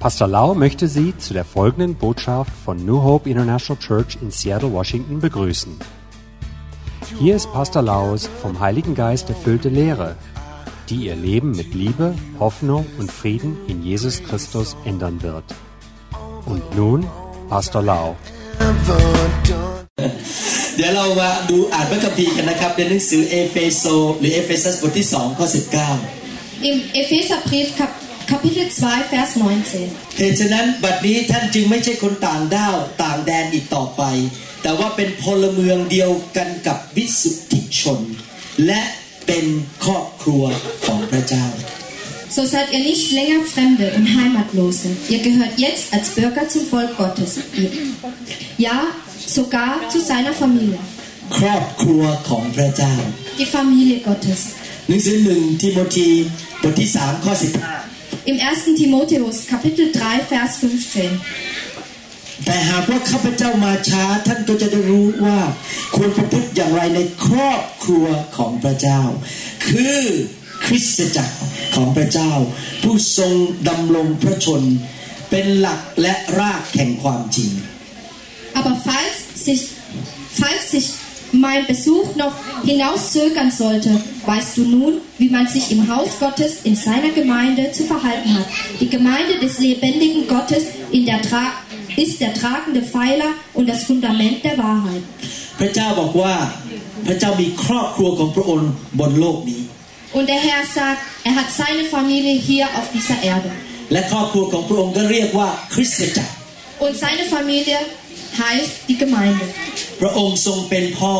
Pastor Lau möchte Sie zu der folgenden Botschaft von New Hope International Church in Seattle, Washington begrüßen. Hier ist Pastor Laus vom Heiligen Geist erfüllte Lehre, die Ihr Leben mit Liebe, Hoffnung und Frieden in Jesus Christus ändern wird. Und nun Pastor Lau. เดี๋ยวเรามาดูอ่านพระคัมภีร์กันนะครับในหนังสือเอเฟโซ หรือเอเฟซัสบทที่2ข้อ19 Im Epheserbrief Kap Kapitel 2, Vers 19. เหตุฉะนั้นบัดนี้ท่านจึงไม่ใช่คนต่างด้าวต่างแดนอีกต่อไป แต่ว่าเป็นพลเมืองเดียวกันกับวิสุทธิชน และเป็นครอบครัวของพระเจ้า So seid ihr nicht länger Fremde und Heimatlose. Ihr gehört jetzt als Bürger zum Volk Gottes. Ja, sogar zu seiner Familie. ครอบครัวของพระเจ้า Die Familie Gottes. หนังสือหนึ่งทิโมธีบทที่3ข้อ15 Im 1. Timotheus Kapitel 3, Vers 15. แต่หากว่าข้าพเจ้ามาช้าท่านก็จะได้รู้ว่าควรประพฤติอย่างไรในครอบครัวของพระเจ้า คือคริสตจักรของพระเจ้า ผู้ทรงดำรงพระชน เป็นหลักและรากแห่งความจริง Aber falls sich, falls sich mein Besuch noch hinauszögern sollte, weißt du nun, wie man sich im Haus Gottes in seiner Gemeinde zu verhalten hat. Die Gemeinde des lebendigen Gottes in der Tra ist der tragende Pfeiler und das Fundament der Wahrheit. พระเจ้าบอกว่าพระเจ้ามีครอบครัวของพระองค์บนโลกนี้ Und der Herr sagt, er hat seine Familie hier auf dieser Erde. และครอบครัวของพระองค์ก็เรียกว่าคริสตจักร Und seine Familie heißt die Gemeinde. พระองค์ทรงเป็นพ่อ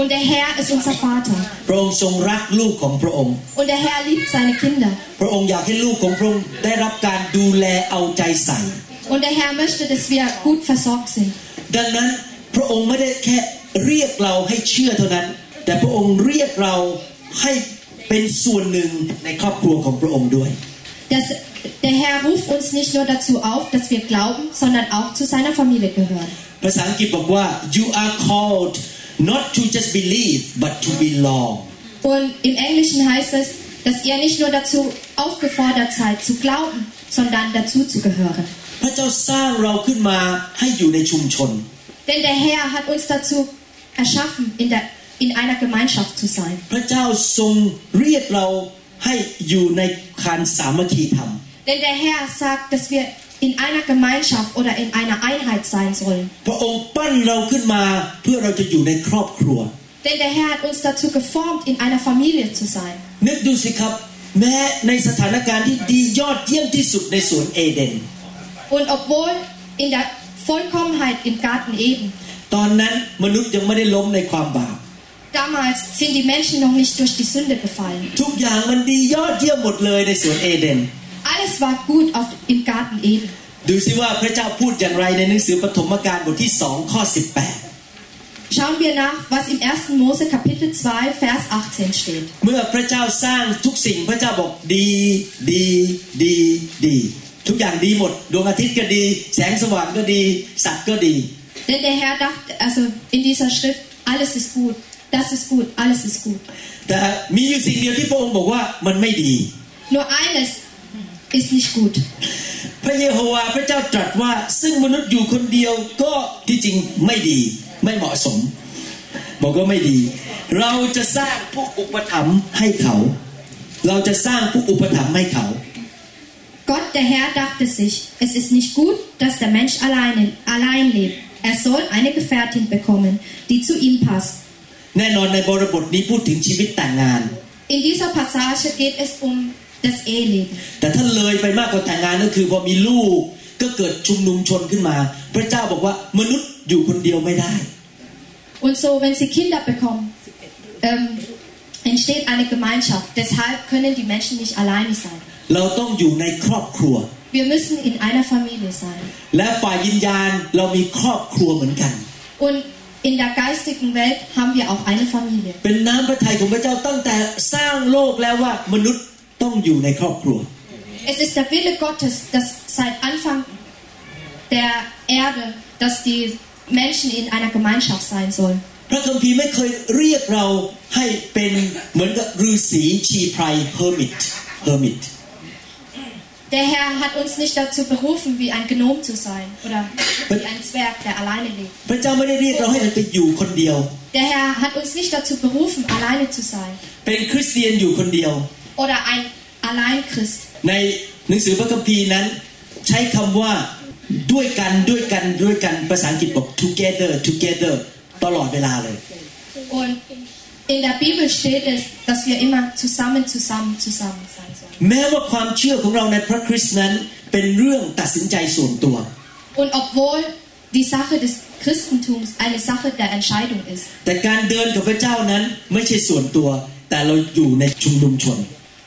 Und der Herr ist unser Vater. พระองค์ทรงรักลูกของพระองค์ Und der Herr liebt seine Kinder. พระองค์อยากให้ลูกของพระองค์ได้รับการดูแลเอาใจใส่ Und der Herr möchte, dass wir gut versorgt sind. ดังนั้นพระองค์ไม่ได้แค่เรียกเราให้เชื่อเท่านั้น แต่พระองค์เรียกเราให้เป็นส่วนหนึ่งในครอบครัวของพระองค์ด้วย Das, der Herr ruft uns nicht nur dazu auf, dass wir glauben, sondern auch zu seiner Familie gehören. ภาษาอังกฤษบอกว่า you are called not to just believe but to belong Und im Englischen heißt es, dass ihr nicht nur dazu aufgefordert seid, zu glauben, sondern dazu zu gehören. พระเจ้าสร้างเราขึ้นมาให้อยู่ในชุมชน Denn der Herr hat uns dazu erschaffen, in, der, in einer Gemeinschaft zu sein. พระเจ้าทรงเรียกเรา ให้อยู่ในคานสามัคคีธรรม Denn der Herr sagt, dass wir in einer Gemeinschaft oder in einer Einheit sein sollen. พระองค์ปั้นเราขึ้นมาเพื่อเราจะอยู่ในครอบครัว Denn der Herr hat uns dazu geformt, in einer Familie zu sein. นึกดูสิครับแม้ในสถานการณ์ที่ดียอดเยี่ยมที่สุดในสวนเอเดน Und obwohl in der Vollkommenheit im Garten Eden, ตอนนั้นมนุษย์ยังไม่ได้ล้มในความบาป damals sind die Menschen noch nicht durch die Sünde gefallen. ทุกอย่างมันดียอดเยี่ยมหมดเลยในสวนเอเดน Alles war gut auf, im Garten Eden. ดูสิว่าพระเจ้าพูดอย่างไรในหนังสือปฐมกาลบทที่สองข้อ Schauen wir nach, was im 1. Mose Kapitel 2, Vers 18 steht. 18 เมื่อพระเจ้าสร้างทุกสิ่งพระเจ้าบอกดีดีดีดี ทุกอย่างดีหมด ดวงอาทิตย์ก็ดี แสงสว่างก็ดี สัตว์ก็ดี Denn der Herr dachte, also in dieser Schrift, alles ist gut, Das ist gut, alles ist gut. แต่มีอยู่สิ่งเดียวที่พระองค์บอกว่ามันไม่ดี Nur eines ist nicht gut. พระเยโฮวาห์พระเจ้าตรัสว่าซึ่งมนุษย์อยู่คนเดียวก็ที่จริงไม่ดีไม่เหมาะสม บอกว่าไม่ดี เราจะสร้างผู้อุปถัมภ์ให้เขา เราจะสร้างผู้อุปถัมภ์ให้เขา Gott, der Herr, dachte sich, es ist nicht gut, dass der Mensch allein, allein lebt. Er soll eine Gefährtin bekommen, die zu ihm passt. แน่นอนในบริบทนี้พูดถึงชีวิตแต่งงาน In dieser Passage geht es um das Eheleben. แต่ถ้าเลยไปมากกว่าแต่งงานก็คือพอมีลูกก็เกิดชุมนุมชนขึ้นมา พระเจ้าบอกว่ามนุษย์อยู่คนเดียวไม่ได้ Und so, wenn sie Kinder bekommen, ähm, entsteht eine Gemeinschaft. Deshalb können die Menschen nicht alleine sein. เราต้องอยู่ในครอบครัว Wir müssen in einer Familie sein. และฝ่ายยินญาณเรามีครอบครัวเหมือนกัน Und in der geistigen Welt haben wir auch eine Familie. เป็นน้ำพระทัยของพระเจ้าตั้งแต่สร้างโลกแล้วว่ามนุษย์ต้องอยู่ในครอบครัว Es ist der Wille Gottes, dass seit Anfang der Erde, dass die Menschen in einer Gemeinschaft sein sollen. พระคัมภีร์ไม่เคยเรียกเราให้เป็นเหมือนกับฤาษีชีไพรเฮ Der Herr hat uns nicht dazu berufen, wie ein Gnom zu sein oder wie ein Zwerg, der alleine lebt. พระเจ้าไม่ได้เรียกเราให้เราไปอยู่คนเดียว Der Herr hat uns nicht dazu berufen, alleine zu sein เป็นคริสเตียนอยู่คนเดียว oder ein Alleinchrist. ในหนังสือพระคัมภีร์นั้น ใช้คำว่าด้วยกันด้วยกันด้วยกันภาษาอังกฤษบอก together together ตลอดเวลาเลย Und in der Bibel steht es, dass wir immer zusammen, zusammen, zusammen sein sollen. แม้ว่าความเชื่อของเราในพระคริสต์นั้นเป็นเรื่องตัดสินใจส่วนตัว Und obwohl die Sache des Christentums eine Sache der Entscheidung ist, แต่การเดินกับพระเจ้านั้นไม่ใช่ส่วนตัว แต่เราอยู่ในชุมนุมชน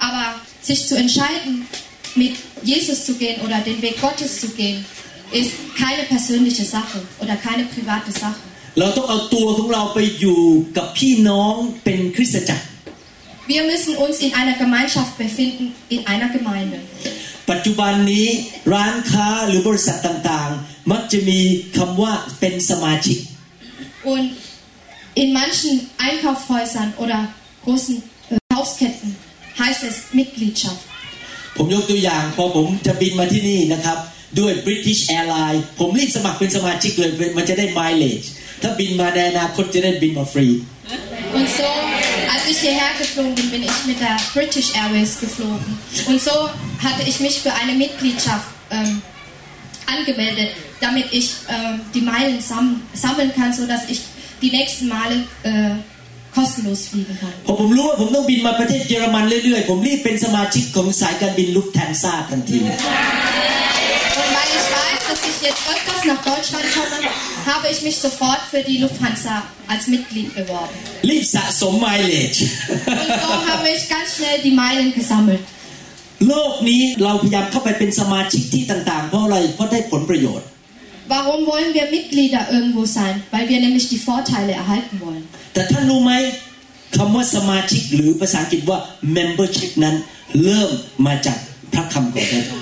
aber sich zu entscheiden, mit Jesus zu gehen oder den Weg Gottes zu gehen, ist keine persönliche Sache oder keine private Sache. เราต้องเอาตัวของเราไปอยู่กับพี่น้องเป็นคริสตจักร Wir müssen uns in einer Gemeinschaft befinden, in einer Gemeinde. ปัจจุบันนี้ร้านค้าหรือบริษัทต่างๆ มักจะมีคำว่าเป็นสมาชิก Und in manchen Einkaufshäusern oder großen äh, Hausketten heißt es Mitgliedschaft. ผมยกตัวอย่างพอผมจะบินมาที่นี่นะครับ ด้วย British Airlines ผมรีบสมัครเป็นสมาชิกเลย มันจะได้ mileage ถ้าบินมาในอนาคตจะได้บินมาฟรี Und so, als ich hierher geflogen bin, bin ich mit der British Airways geflogen. Und so hatte ich mich für eine Mitgliedschaft ähm, angemeldet, damit ich ähm, die Meilen sam sammeln kann, sodass ich die nächsten Male äh, kostenlos fliegen kann. พอผมรู้ว่าผมต้องบินมาประเทศเยอรมันเรื่อยๆ ผมรีบเป็นสมาชิกของสายการบินลุฟแทนซ่าทันที Und weil ich weiß, dass ich jetzt öfters nach Deutschland komme, habe ich mich sofort für die Lufthansa als Mitglied beworben. รีบสะสม mileage Und so habe ich ganz schnell die Meilen gesammelt. โลกนี้เราพยายามเข้าไปเป็นสมาชิกที่ต่างๆ เพราะอะไร เพราะได้ผลประโยชน์ Warum wollen wir Mitglieder irgendwo sein? Weil wir nämlich die Vorteile erhalten wollen. แต่ท่านรู้ไหมคำว่าสมาชิกหรือภาษาอังกฤษว่า membership นั้นเริ่มมาจากพระคำของพระเจ้า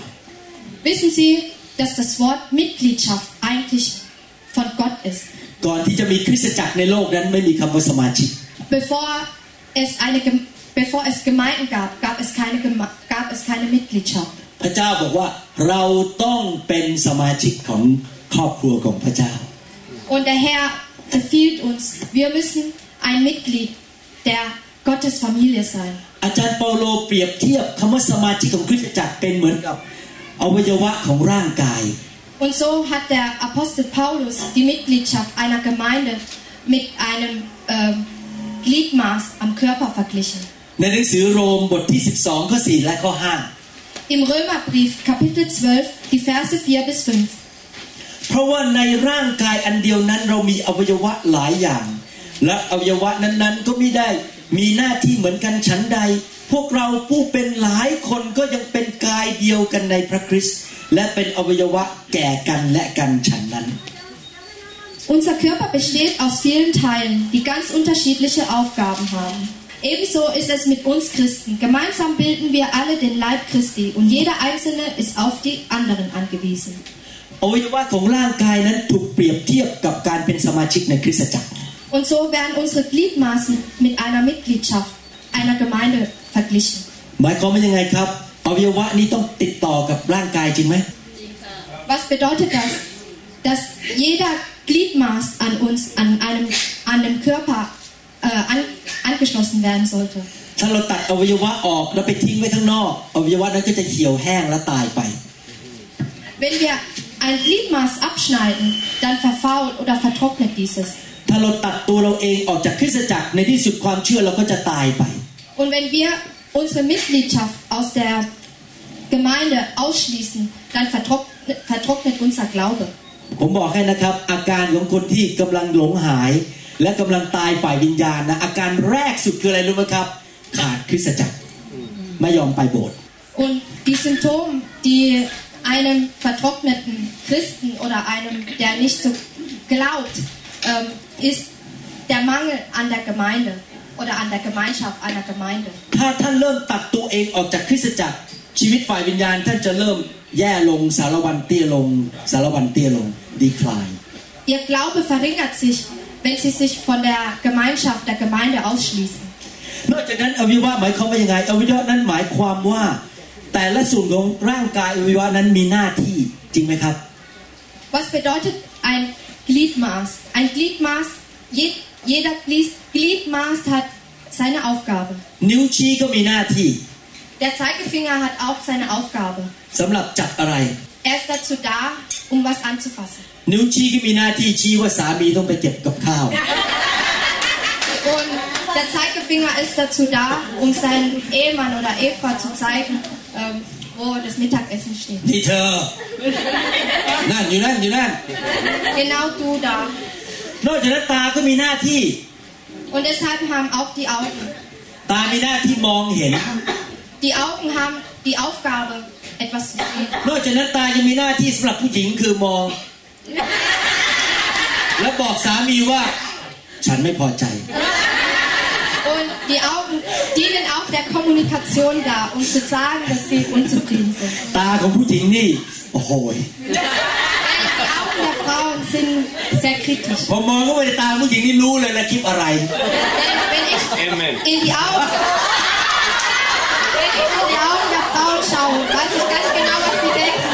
Wissen Sie, dass das Wort Mitgliedschaft eigentlich von Gott ist? ก่อนที่จะมีคริสตจักรในโลกนั้นไม่มีคำว่าสมาชิก Bevor es, eine, Gem- bevor es Gemeinden gab, gab es, keine Geme- gab es keine Mitgliedschaft. พระเจ้าบอกว่าเราต้องเป็นสมาชิกของครอบครัวของพระเจ้า Und der Herr befiehlt uns, wir müssen ein Mitglied der Gottes Familie sein. อาจารย์เปาโลเปรียบเทียบคำว่าสมาชิกของคริสตจักรเป็นเหมือนกับ อวัยวะของร่างกาย Und so hat der Apostel Paulus die Mitgliedschaft einer Gemeinde mit einem ähm, Gliedmaß am Körper verglichen. ในหนังสือโรมบทที่ 12 ข้อ 4 และข้อ Im Römerbrief Kapitel 12, die Verse 4 bis 5. 5เพราะว่าในร่างกายอันเดียวนั้นเรามีอวัยวะหลายอย่าง และอวัยวะนั้นๆก็ไม่ได้มีหน้าที่เหมือนกันฉันใด พวกเราผู้เป็นหลายคนก็ยังเป็นกายเดียวกันในพระคริสต์และเป็นอวัยวะแก่กันและกันฉันนั้น Unser Körper besteht aus vielen Teilen, die ganz unterschiedliche Aufgaben haben. Ebenso ist es mit uns Christen. Gemeinsam bilden wir alle den Leib Christi und jeder Einzelne ist auf die anderen angewiesen. อวัยวะของร่างกายนั้นถูกเปรียบเทียบกับการเป็นสมาชิกในคริสตจักร Und so werden unsere Gliedmaßen mit einer Mitgliedschaft einer Gemeinde verglichen. หมายความว่ายังไงครับอวัยวะนี้ต้องติดต่อกับร่างกายจริงไหม Was bedeutet das? Dass jeder Gliedmaß an uns, an einem, an dem Körper äh, an, angeschlossen werden sollte. ถ้าเราตัดอวัยวะออกแล้วไปทิ้งไว้ข้างนอกอวัยวะนั้นก็จะเหี่ยวแห้งและตายไป Wenn wir ein Gliedmaß abschneiden, dann verfault oder vertrocknet dieses. ถ้าเราตัดตัวเราเองออกจากคริสตจักรในที่สุดความเชื่อเราก็จะตายไป Und wenn wir unsere Mitgliedschaft aus der Gemeinde ausschließen, dann vertrocknet, vertrocknet unser Glaube. ผมบอกให้นะครับ อาการของคนที่กำลังหลงหาย และกำลังตายฝ่ายวิญญาณนะอาการแรกสุดคืออะไรรู้ไหมครับ ขาดคริสตจักร ไม่ยอมไปโบสถ์ Und die Symptome, die einem vertrockneten Christen oder einem, der nicht so glaubt, ähm, ist der Mangel an der Gemeinde oder an der Gemeinschaft einer Gemeinde. ถ้าท่านเริ่มตัดตัวเองออกจากคริสตจักร ชีวิตฝ่ายวิญญาณ ท่านจะเริ่มแย่ลงสารวันเตี้ยลง สารวันเตี้ยลง decline Ihr Glaube verringert sich, wenn sie sich von der Gemeinschaft der Gemeinde ausschließen. นอกจากนั้นอวัยวะหมายความว่ายังไงอวัยวะนั้นหมายความว่า แต แต่ละส่วนของร่างกายอวัยวะนั้นมีหน้าที่จริงไหมครับ Was bedeutet ein Gliedmaß? Ein Gliedmaß, je, jeder Glied- Gliedmaß hat seine Aufgabe. นิ้วชี้ก็มีหน้าที่ Der Zeigefinger hat auch seine Aufgabe. สำหรับจับอะไร Er ist dazu da, um was anzufassen. นิ้วชี้ก็มีหน้าที่ชี้ว่าสามีต้องไปเก็บกับข้าว Und der Zeigefinger ist dazu da, um seinen Ehemann oder Ehefrau zu zeigen, ähm, wo das Mittagessen steht. นี่เธอ นั่นอยู่นั่นอยู่นั่น Genau du da. นอกจากนั้นตาก็มีหน้าที่ Und deshalb haben auch die Augen. ตามีหน้าที่มองเห็น Die Augen haben die Aufgabe, etwas zu sehen. นอกจากนั้นตายังมีหน้าที่สำหรับผู้หญิงคือมอง แล้วบอกสามีว่า ฉันไม่พอใจ Und die Augen dienen auch der Kommunikation da, um zu sagen, dass sie unzufrieden sind. ตาของผู้หญิงนี่ โอ้โหย Die Augen der Frauen sind sehr kritisch. พอมองเข้าไปในตาผู้หญิงนี่รู้เลยนะคลิปอะไร Denn wenn ich Amen. in die Augen, wenn ich in die Augen der Frauen schaue, weiß ich ganz genau, was sie denken.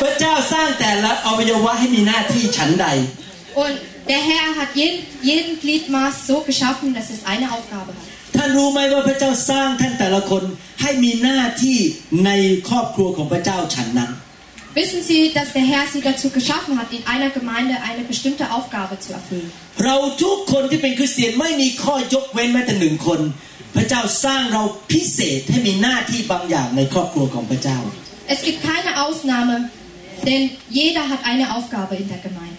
พระเจ้าสร้างแต่ละอวัยวะให้มีหน้าที่ฉันใด Und der Herr hat jeden, jeden Gliedmaß so geschaffen, dass es eine Aufgabe hat. ท่านรู้ไหมว่าพระเจ้าสร้างท่านแต่ละคนให้มีหน้าที่ในครอบครัวของพระเจ้าฉันนั้น Wissen Sie, dass der Herr Sie dazu geschaffen hat, in einer Gemeinde eine bestimmte Aufgabe zu erfüllen? เราทุกคนที่เป็นคริสเตียนไม่มีข้อยกเว้นแม้แต่หนึ่งคน พระเจ้าสร้างเราพิเศษให้มีหน้าที่บางอย่างในครอบครัวของพระเจ้า Es gibt keine Ausnahme, denn jeder hat eine Aufgabe in der Gemeinde.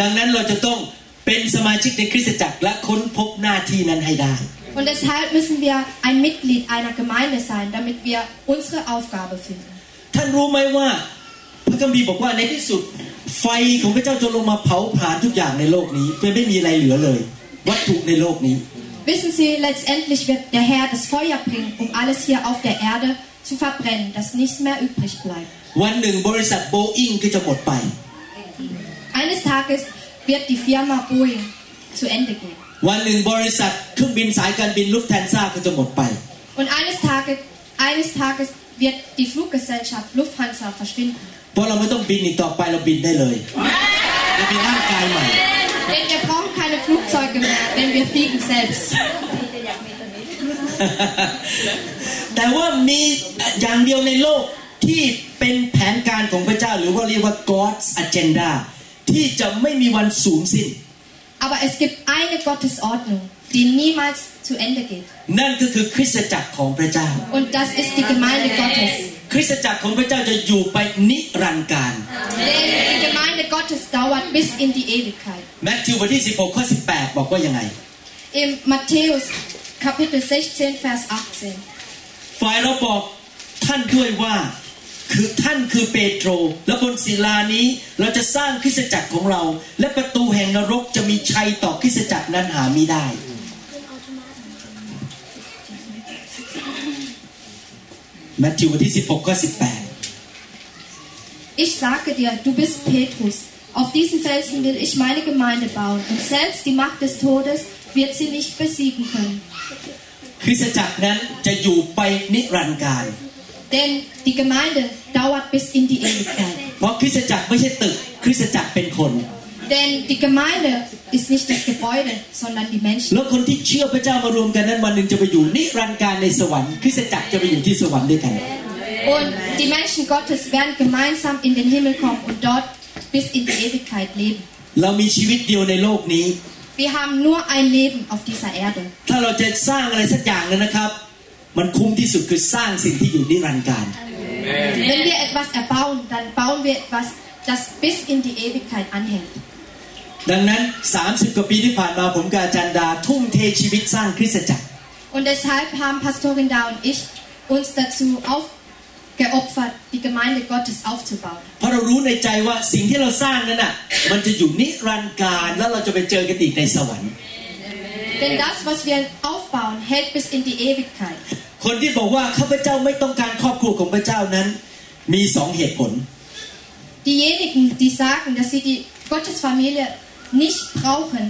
ดังนั้นเราจะต้องเป็นสมาชิกในคริสตจักรและค้นพบหน้าที่นั้นให้ได้ Und deshalb müssen wir ein Mitglied einer Gemeinde sein, damit wir unsere Aufgabe finden. ท่านรู้ไหมว่าพระคัมภีร์บอกว่าในที่สุดไฟของพระเจ้าจะลงมาเผาผลาญทุกอย่างในโลกนี้จนไม่มีอะไรเหลือเลย วัตถุในโลกนี้ Wissen Sie, letztendlich wird der Herr das Feuer bringen, um alles hier auf der Erde zu verbrennen, dass nichts mehr übrig bleibt. วันหนึ่งบริษัทโบอิงก็จะหมดไป Eines Tages wird die Firma Boeing zu Ende gehen. วันหนึ่งบริษัทเครื่องบินสายการบินลุฟแทนซ่าก็จะหมดไป Und eines Tages, eines Tages wird die Fluggesellschaft Lufthansa verschwinden. เพราะเราไม่ต้องบินอีกต่อไปเราบินได้เลยเรามีร่างกายใหม่ Denn wir brauchen keine Flugzeuge mehr, denn wir fliegen selbst. แต่ว่ามีอย่างเดียวในโลกที่เป็นแผนการของพระเจ้า หรือว่าเรียกว่า God's agenda ที่จะไม่มีวันสูญสิ้น Aber es gibt eine Gottesordnung, die niemals zu Ende geht. นั่นก็คือคริสตจักรของพระเจ้า Und das ist die Gemeinde Gottes. คริสตจักรของพระเจ้าจะอยู่ไปนิรันดร์การ Denn die Gemeinde Gottes dauert bis in die Ewigkeit. แมทธิวบทที่16ข้อ18 บอกว่ายังไง Im Matthäus Kapitel 16, Vers 18. ฝ่ายเราบอกท่านด้วยว่า คือท่านคือเปโตร และบนศิลานี้เราจะสร้างคริสตจักรของเรา และประตูแห่งนรกจะมีชัยต่อคริสตจักรนั้นหาไม่ได้แมทธิวบทที่ 16ข้อ18 Ich sage dir, du bist Petrus. Auf diesen Felsen will ich meine Gemeinde bauen. Und selbst die Macht des Todes wird sie nicht besiegen können. คริสตจักรนั้นจะอยู่ไปนิรันดร์การ Denn die Gemeinde dauert bis in die Ewigkeit. เพราะคริสตจักรไม่ใช่ตึก คริสตจักรเป็นคน Denn die Gemeinde ist nicht das Gebäude, sondern die Menschen. แล้วคนที่เชื่อพระเจ้ามารวมกันนั้นวันหนึ่งจะไปอยู่นิรันดร์การในสวรรค์คริสตจักรจะไปอยู่ที่สวรรค์ด้วยกัน Und die Menschen Gottes werden gemeinsam in den Himmel kommen und dort bis in die Ewigkeit leben. เรามีชีวิตเดียวในโลกนี้ Wir haben nur ein Leben auf dieser Erde. ถ้าเราจะสร้างอะไรสักอย่างนึงนะครับ มันคุ้มที่สุดคือสร้างสิ่งที่อยู่นิรันดร์การ Wenn wir etwas erbauen, dann bauen wir etwas, das bis in die Ewigkeit anhält. ดังนั้น 30 กว่าปีที่ผ่านมาผมกับอาจารย์ดาทุ่มเทชีวิตสร้างคริสตจักร Und deshalb haben Pastorin Da und ich uns dazu aufgeopfert, die Gemeinde Gottes aufzubauen. เพราะเรารู้ในใจว่าสิ่งที่เราสร้างนั้นน่ะมันจะอยู่นิรันดร์การแล้วเราจะไปเจอกันอีกในสวรรค์ Denn das, was wir aufbauen, hält bis in die Ewigkeit. คนที่บอกว่าข้าพเจ้าไม่ต้องการครอบครัวของพระเจ้านั้น มีสองเหตุผล Diejenigen, die sagen, dass sie die Gottesfamilie nicht brauchen,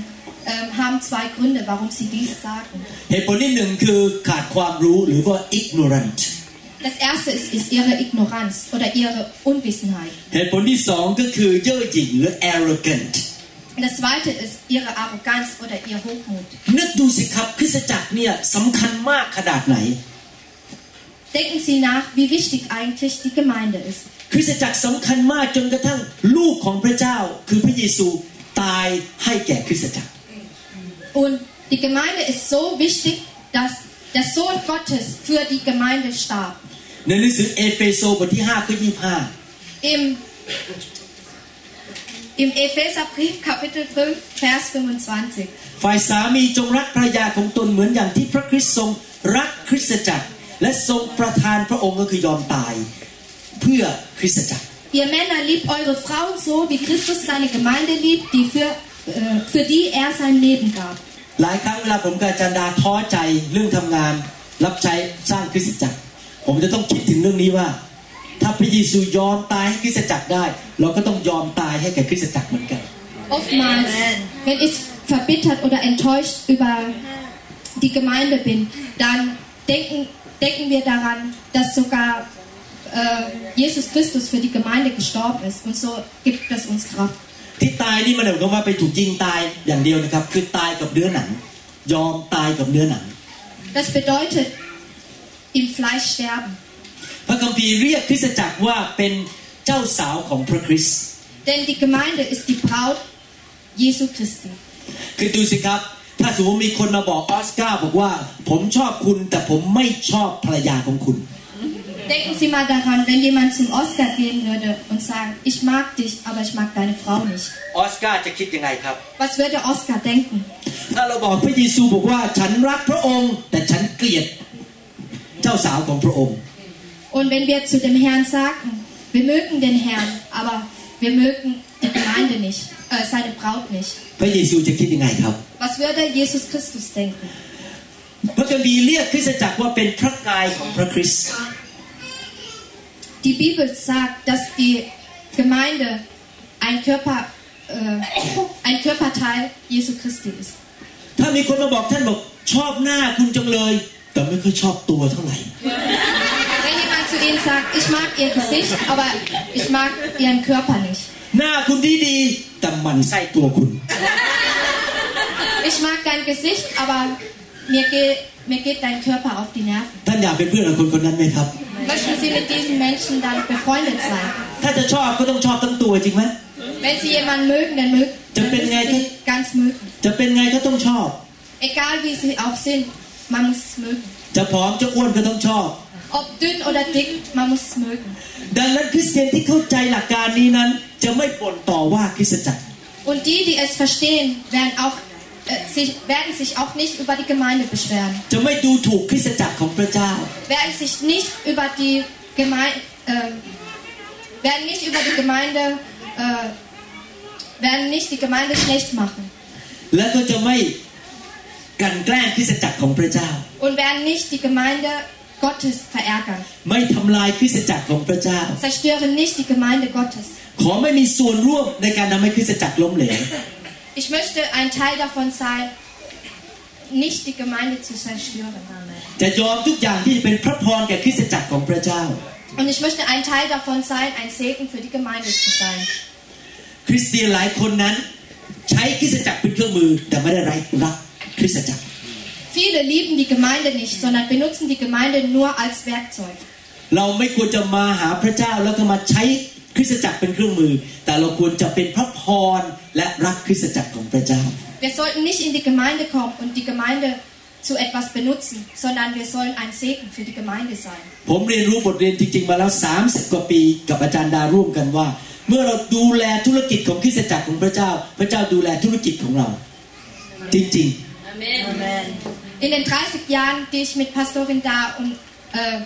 ähm, haben zwei Gründe, warum sie dies sagen. เหตุผลที่หนึ่งคือขาดความรู้หรือว่า ignorant Das erste ist, ist ihre Ignoranz oder ihre Unwissenheit. เหตุผลที่สองก็คือเย่อหยิ่งหรือ arrogant Und das zweite ist ihre Arroganz oder ihr Hochmut. นึกดูสิครับคริสตจักรเนี่ยสำคัญมากขนาดไหน Denken Sie nach, wie wichtig eigentlich die Gemeinde ist. คริสตจักรสำคัญมากจนกระทั่งลูกของพระเจ้า คือพระเยซูตายให้แก่คริสตจักร Und die Gemeinde ist so wichtig, dass der Sohn Gottes für die Gemeinde starb. ในหนังสือเอเฟโซบทที่5ข้อ Im, Im Epheserbrief Kapitel 5, Vers 25. 25ฝ่ายสามีจงรักภรรยาของตนเหมือนอย่างที่พระคริสต์ทรงรักคริสตจักร และทรงประทานพระองค์ก็คือยอมตายเพื่อคริสตจักร Ihr Männer liebt eure Frauen so, wie Christus seine Gemeinde liebt, die für, äh, für die er sein Leben gab. หลายครั้งเวลาผมกับอาจารย์ดาท้อใจเรื่องทำงาน รับใช้สร้างคริสตจักร ผมจะต้องคิดถึงเรื่องนี้ว่า ถ้าพระเยซูยอมตายให้คริสตจักรได้ เราก็ต้องยอมตายให้แก่คริสตจักรเหมือนกัน Oftmals, wenn ich verbittert oder enttäuscht über die Gemeinde bin, dann denken, denken wir daran, dass sogar äh, Jesus Christus für die Gemeinde gestorben ist. Und so gibt es uns Kraft. ที่ตายนี่มันหมายความว่าไปถูกยิงตายอย่างเดียวนะครับ คือตายกับเนื้อหนัง ยอมตายกับเนื้อหนัง Das bedeutet im Fleisch sterben. พระคัมภีร์เรียกคริสตจักรว่าเป็นเจ้าสาวของพระคริสต์ Denn die Gemeinde ist die Braut Jesu Christi. คือดูสิครับ ถ้าสมมติมีคนมาบอกออสการ์บอกว่า ผมชอบคุณแต่ผมไม่ชอบภรรยาของคุณ Denken Sie mal daran, wenn jemand zum Oscar gehen würde und sagen, ich mag dich, aber ich mag deine Frau nicht. ออสการ์จะคิดยังไงครับ Was würde Oscar denken? ถ้าเราบอกพระเยซูบอกว่าฉันรักพระองค์ แต่ฉันเกลียดเจ้าสาวของพระองค์ Und wenn wir zu dem Herrn sagen, wir mögen den Herrn, aber wir mögen die Gemeinde nicht, äh, seine Braut nicht, พระเยซูจะคิดยังไงครับ was würde Jesus Christus denken? พระคัมภีร์เรียกคริสตจักรว่าเป็นพระกายของพระคริสต์ Die Bibel sagt, dass die Gemeinde ein Körper, äh, ein Körperteil Jesu Christi ist. ถ้ามีคนมาบอกท่านบอกชอบหน้าคุณจังเลย แต่ไม่ค่อยชอบตัวเท่าไหร่ Wenn jemand zu ihnen sagt, ich mag ihr Gesicht, aber ich mag ihren Körper nicht. หน้าคุณดีดีๆแต่หมันไส้ตัวคุณ Ich mag dein Gesicht, aber mir geht, mir geht dein Körper auf die Nerven. ท่านอยากเป็นเพื่อนกับคนคนนั้นไหมครับ Möchten Sie mit diesen Menschen dann befreundet sein? ถ้าจะชอบก็ต้องชอบทั้งตัวจริงไหม Wenn Sie jemanden mögen, dann mögen dann müssen Sie ihn ganz mögen. จะเป็นไงก็ต้องชอบ Egal wie Sie auch sind, man muss es mögen. จะผอมจะอ้วนก็ต้องชอบ Ob dünn oder dick, man muss es mögen. ดังนั้นคริสเตียนที่เข้าใจหลักการนี้นั้น จะไม่บ่นต่อว่าคริสตจักร Und die, die es verstehen, werden, auch, äh, sich, werden sich auch nicht über die Gemeinde beschweren. จะไม่ดูถูกคริสตจักรของพระเจ้า Werden sich nicht über die Gemeinde, äh, werden nicht über die Gemeinde, äh, werden nicht die Gemeinde schlecht machen. และก็จะไม่กลันแกล้งคริสตจักรของพระเจ้า Und werden nicht die Gemeinde Gottes verärgern. ไม่ทำลายคริสตจักรของพระเจ้า Zerstören nicht die Gemeinde Gottes. ขอไม่มีส่วนร่วมในการทำให้คริสตจักรล้มเหลว Ich möchte ein Teil davon sein, nicht die Gemeinde zu zerstören. จะยอมทุกอย่างที่เป็นพระพรแก่คริสตจักรของพระเจ้า Und ich möchte ein Teil davon sein, ein Segen für die Gemeinde zu sein. คริสเตียนหลายคนนั้น ใช้คริสตจักรเป็นเครื่องมือ แต่ไม่ได้รักคริสตจักร Viele lieben die Gemeinde nicht, sondern benutzen die Gemeinde nur als Werkzeug. เราไม่ควรจะมาหาพระเจ้าแล้วก็มาใช้คริสตจักรเป็นเครื่องมือ แต่เราควรจะเป็นพระพรและรักคริสตจักรของพระเจ้า Wir sollten nicht in die Gemeinde kommen und die Gemeinde zu etwas benutzen, sondern wir sollen ein Segen für die Gemeinde sein. ผมเรียนรู้บทเรียนจริงๆมาแล้ว 30 กว่าปีกับอาจารย์ดาร่วมกันว่า เมื่อเราดูแลธุรกิจของคริสตจักรของพระเจ้า พระเจ้าดูแลธุรกิจของเรา จริง In den 30 Jahren, die ich mit Pastorin da und, äh,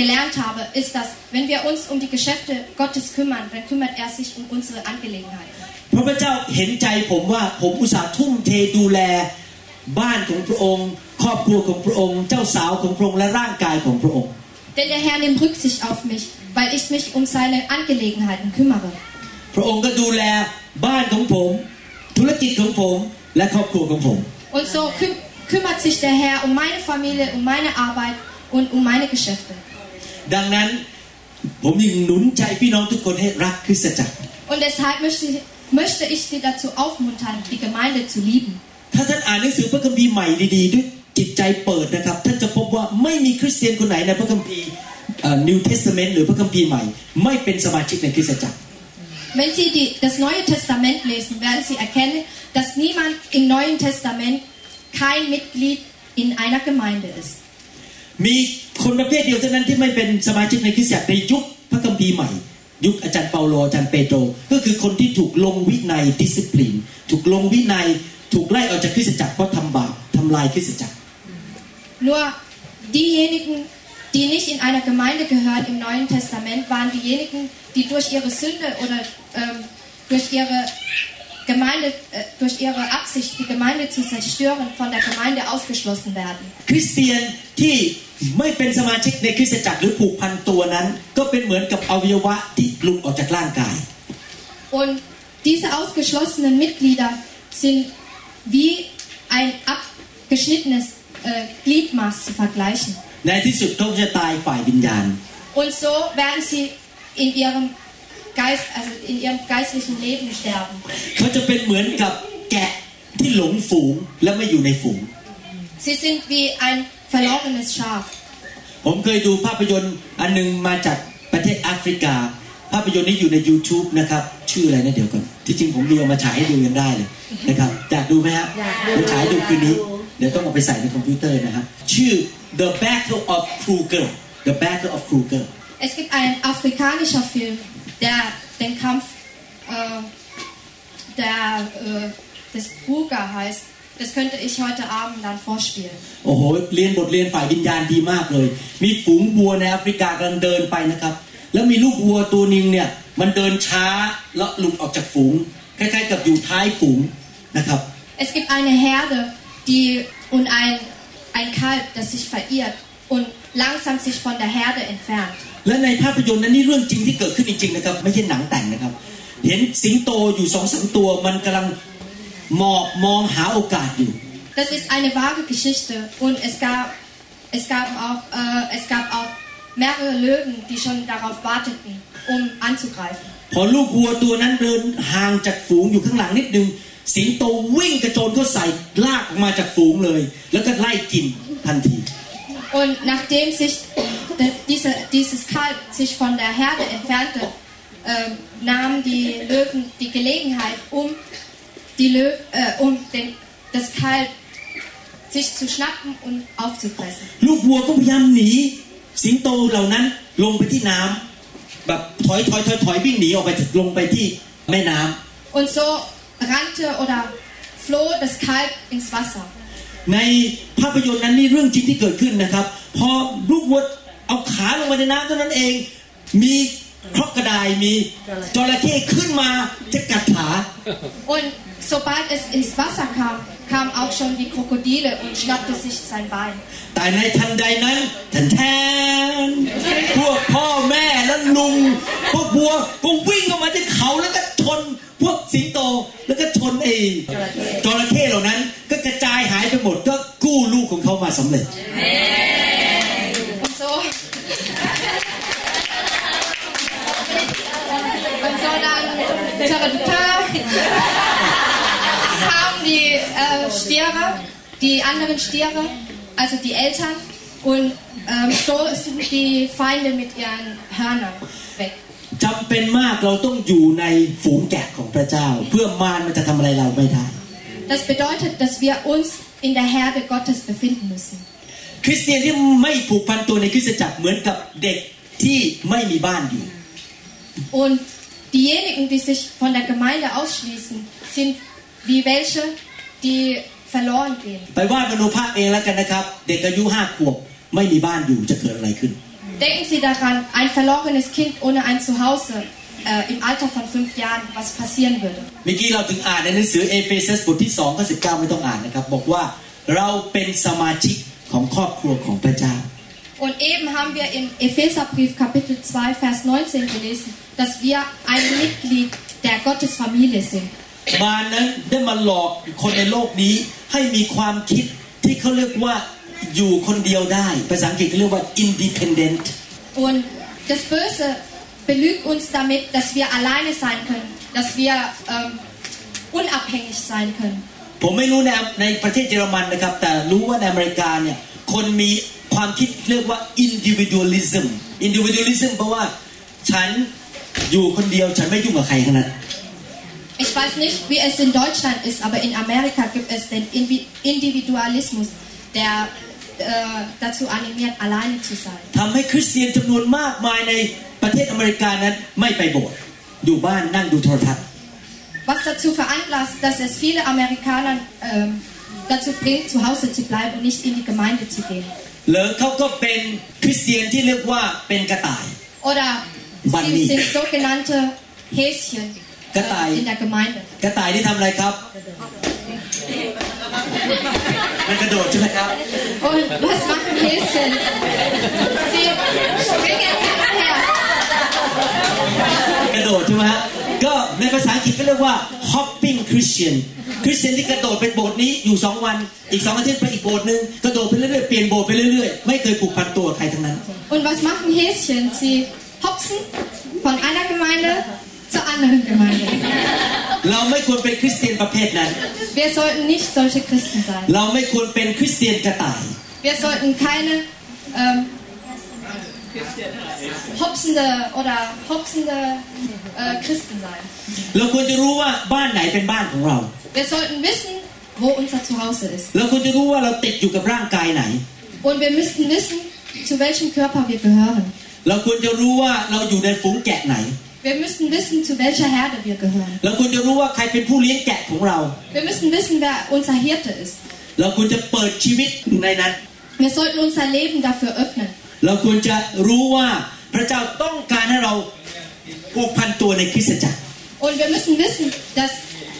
gelernt habe, ist, dass wenn wir uns um die Geschäfte Gottes kümmern, dann kümmert er sich um unsere Angelegenheiten. ๆ เพราะพระเจ้าเห็นใจผมว่าผมอุตส่าห์ทุ่มเทดูแลบ้านของพระองค์ ครอบครัวของพระองค์ เจ้าสาวของพระองค์และร่างกายของพระองค์ Denn der Herr nimmt Rücksicht auf mich, weil ich mich um seine Angelegenheiten kümmere. พระองค์ก็ดูแลบ้านของผม ธุรกิจของผม และครอบครัวของผม Und so küm kümmert sich der Herr um meine Familie, um meine Arbeit und um meine Geschäfte. ดังนั้นผมยังหนุนใจพี่น้องทุกคนให้รักคริสตจักร Und deshalb möchte, möchte ich Sie dazu aufmuntern, die Gemeinde zu lieben. ถ้าท่านอ่านหนังสือพระคัมภีร์ใหม่ดีๆด้วยจิตใจเปิดนะครับ ท่านจะพบว่าไม่มีคริสเตียนคนไหนในพระคัมภีร์นิวเทสเ m เมนต์หรือพระคัมภีร์ใหม่ ไม่เป็นสมาชิกในคริสตจักร Wenn Sie die, das Neue Testament lesen, werden Sie erkennen, dass niemand im Neuen Testament kein Mitglied in einer Gemeinde ist. มีคนประเภทเดียวเท่านั้นที่ไม่เป็นสมาชิกในคริสตจักรในยุคพระคัมภีร์ใหม่ ยุคอาจารย์เปาโลอาจารย์เปโตรก็คือคนที่ถูกลงวินัยดิสซิปลินถูกลงวินัยถูกไล่ออกจากคริสตจักรเพราะทำบาปทำลายคริสตจักร Nur diejenigen, die nicht in einer Gemeinde gehören im Neuen Testament, waren diejenigen, die durch ihre Sünde oder ähm, durch ihre Gemeinde, äh, durch ihre Absicht, die Gemeinde zu zerstören, von der Gemeinde ausgeschlossen werden. คริสเตียนที่ไม่เป็นสมาชิกในคริสตจักรหรือผูกพันตัวนั้น ก็เป็นเหมือนกับอวัยวะที่หลุดออกจากร่างกาย Und diese ausgeschlossenen Mitglieder sind wie ein abgeschnittenes äh, Gliedmaß zu vergleichen. ในที่สุดเขาจะตายฝ่ายวิญญาณ Und so werden sie in ihrem Geist, also in ihrem geistlichen Leben sterben. เขาจะเป็นเหมือนกับแกะที่หลงฝูงและไม่อยู่ในฝูง Sie sind wie ein verlorenes Schaf. ผมเคยดูภาพยนตร์อันหนึงมาจากประเทศแอฟริกา ภาพยนตร์นี้อยู่ใน YouTube นะครับ ชื่ออะไรนะเดี๋ยวก่อน ที่จริงผมมีเอามาฉายให้ดูยังได้เลยนะครับอยากดูไหมฮะเดี๋ยวฉายให้ดูคืนนี้ เดี๋ยวต้องเอาไปใส่ในคอมพิวเตอร์นะครับ ชื่อ The Battle of Kruger The Battle of Kruger Es gibt einen afrikanischer Film, der den Kampf äh, der, äh, des Kruger heißt. Das könnte ich heute Abend dann vorspielen. โอ้โห เรียนบทเรียนฝ่ายวิญญาณดีมากเลย มีฝูงวัวในแอฟริกากำลังเดินไปนะครับ แล้วมีลูกวัวตัวหนึงเนี่ย มันเดินช้าแล้วหลุดออกจากฝูง คล้ายๆกับอยู่ท้ายฝูงนะครับ Es gibt eine Herde, die und ein, ein Kalb, das sich verirrt und langsam sich von der Herde entfernt. และในภาพยนตร์นั้นนี่เรื่องจริงที่เกิดขึ้นจริงๆนะครับ ไม่ใช่หนังแต่งนะครับ เห็นสิงโตอยู่สองสามตัวมันกำลังมองมองหาโอกาสอยู่ Das ist eine wahre Geschichte und es gab, es gab, auch, äh, es gab auch mehrere Löwen, die schon darauf warteten, um anzugreifen. พอลูกวัวตัวนั้นเดินห่างจากฝูงอยู่ข้างหลังนิดนึงสิงโตวิ่งกระโจนเข้าใส่ลากออกมาจากฝูงเลย แล้วก็ไล่กินทันที Und nachdem sich de- diese, dieses Kalb sich von der Herde entfernte, äh, nahmen die Löwen die Gelegenheit, um, die Löw, äh, um den, das Kalb sich zu schnappen und aufzufressen. ลูกวัวก็พยายามหนี สิงโตเหล่านั้นลงไปที่น้ำแบบถอยถอยถอยถอยวิ่งหนีออกไปลงไปที่แม่น้ำ Und so rannte oder floh das Kalb ins Wasser. ในภาพยนตร์นั้นนี่เรื่องจริงที่เกิดขึ้นนะครับ พอลูกวัว เอาขาลงไปในน้ำเท่านั้นเอง มีครอกกระไดมีจระเข้ขึ้นมาจะกัดขา Und sobald es ins Wasser kam, kamen auch schon die Krokodile und schnappte sich sein Bein. แต่ในทันใดนั้นแทนแทนพวกพ่อแม่และลุงพวกวัวก็วิ่งออกมาจากเขาแล้วก็ชนพวกสิงโตแล้วก็ชนไอ้จระเข้เหล่านั้นก็กระจายหายไปหมดก็กู้ลูกของเขามาสำเร็จ Und so dann Tarata, kamen die äh, Stiere, die anderen Stiere, also die Eltern, und ähm, stoßen die Feinde mit ihren Hörnern weg. จำเป็นมากเราต้องอยู่ในฝูงแกะของพระเจ้า เพื่อมารมันจะทำอะไรเราไม่ได้ Das bedeutet, dass wir uns in der Herde Gottes befinden müssen. คริสเตียนที่ไม่ผูกพันตัวในคริสตจักรเหมือนกับเด็กที่ไม่มีบ้านอยู่ Und diejenigen, die sich von der Gemeinde ausschließen, sind wie welche, die verloren gehen. ไปวาดมโนภาพเองแล้วกันนะครับ เด็กอายุห้าขวบไม่มีบ้านอยู่จะเกิดอะไรขึ้น Denken Sie daran, ein verlorenes Kind ohne ein Zuhause äh, im Alter von fünf Jahren, was passieren würde. เมื่อกี้เราถึงอ่านในหนังสือเอเฟซัสบทที่2ข้อ19 ไม่ต้องอ่านนะครับ บอกว่าเราเป็นสมาชิกของครอบครัวของพระเจ้า Und eben haben wir im Epheserbrief Kapitel 2, Vers 19 gelesen, dass wir ein Mitglied der Gottes Familie sind. มารนั้นได้มาหลอกคนในโลกนี้ให้มีความคิดที่เขาเรียกว่าอยู่คนเดียวได้ภาษาอังกฤษเขาเรียกว่า independent Und das Böse belügt uns damit, dass wir alleine sein können, dass wir ähm, unabhängig sein können. ผมไม่รู้ในในประเทศเยอรมันนะครับ แต่รู้ว่าในอเมริกาเนี่ยคนมี ความคิดเรียกว่า individualism individualism เพราะว่าฉันอยู่คนเดียวฉันไม่ยุ่งกับใครทั้งนั้น Ich weiß nicht, wie es in Deutschland ist, aber in Amerika gibt es den Invi- Individualismus, der äh, dazu animiert, alleine zu sein. ทำให้คริสเตียนจำนวนมากมายในประเทศอเมริกานั้นไม่ไปโบสถ์อยู่บ้านนั่งดูโทรทัศน์ Was dazu veranlasst, dass es viele Amerikaner ähm, dazu bringt, zu Hause zu bleiben und nicht in die Gemeinde zu gehen. หรือเขาก็เป็นคริสเตียนที่เรียกว่าเป็นกระต่าย Oder Bunny. sie sind sogenannte Häschen Katai. äh, in der Gemeinde. กระต่ายที่ทำอะไรครับมันกระโดดใช่ไหมครับ Und was machen Häschen? Sie springen her. กระโดดใช่ไหมฮะก็ในภาษาอังกฤษก็เรียกว่า hopping Christian คริสเตียนที่กระโดดไปโบสถ์นี้อยู่สองวัน อีกสองอาทิตย์ไปอีกโบสถ์หนึ่งกระโดดไปเรื่อยๆเปลี่ยนโบสถ์ไปเรื่อยๆไม่เคยผูกพันตัวกับใครทั้งนั้น Und was machen Häschen? Sie hopsen von einer Gemeinde zur anderen Gemeinde. เราไม่ควรเป็นคริสเตียนประเภทนั้น Wir sollten nicht solche Christen sein. เราไม่ควรเป็นคริสเตียนกระต่าย Wir sollten keine ähm, hopsende oder hopsende äh, Christen sein. เราควรจะรู้ว่าบ้านไหนเป็นบ้านของเรา Wir sollten wissen, wo unser Zuhause ist. เราควรจะรู้ว่าเราติดอยู่กับร่างกายไหน Und wir müssten wissen, zu welchem Körper wir gehören. เราควรจะรู้ว่าเราอยู่ในฝูงแกะไหน Wir müssten wissen, zu welcher Herde wir gehören. เราควรจะรู้ว่าใครเป็นผู้เลี้ยงแกะของเรา Wir müssen wissen, wer unser Hirte ist. เราควรจะเปิดชีวิตในนั้น Wir sollten unser Leben dafür öffnen. เราควรจะรู้ว่าพระเจ้าต้องการให้เราผูกพันตัวในคริสตจักร Und wir müssen wissen, dass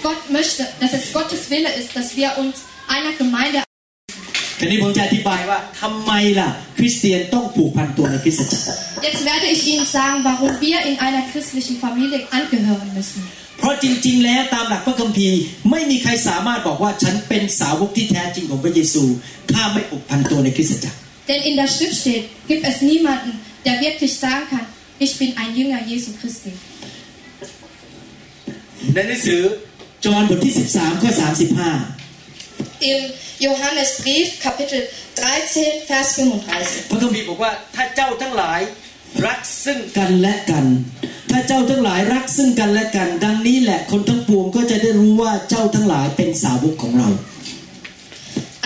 Gott möchte, dass es Gottes Wille ist, dass wir uns einer Gemeinde ทีนี้ผมจะอธิบายว่าทำไมล่ะคริสเตียนต้องผูกพันตัวในคริสตจักร Jetzt werde ich Ihnen sagen, warum wir in einer christlichen Familie angehören müssen. เพราะจริงๆ แล้วตามหลักพระคัมภีร์ไม่มีใครสามารถบอกว่าฉันเป็นสาวกที่แท้จริงของพระเยซู ถ้าไม่ผูกพันตัวในคริสตจักร Denn in der Schrift steht, gibt es niemanden, der wirklich sagen kann, ich bin ein Jünger Jesu Christi. ในหนังสือจอห์นบทที่ 13 ข้อ 35 Im Johannesbrief Kapitel 13, Vers 35. พระคัมภีร์บอกว่าถ้าเจ้าทั้งหลายรักซึ่งกันและกัน ถ้าเจ้าทั้งหลายรักซึ่งกันและกัน ดังนี้แหละคนทั้งปวงก็จะได้รู้ว่าเจ้าทั้งหลายเป็นสาวกของเรา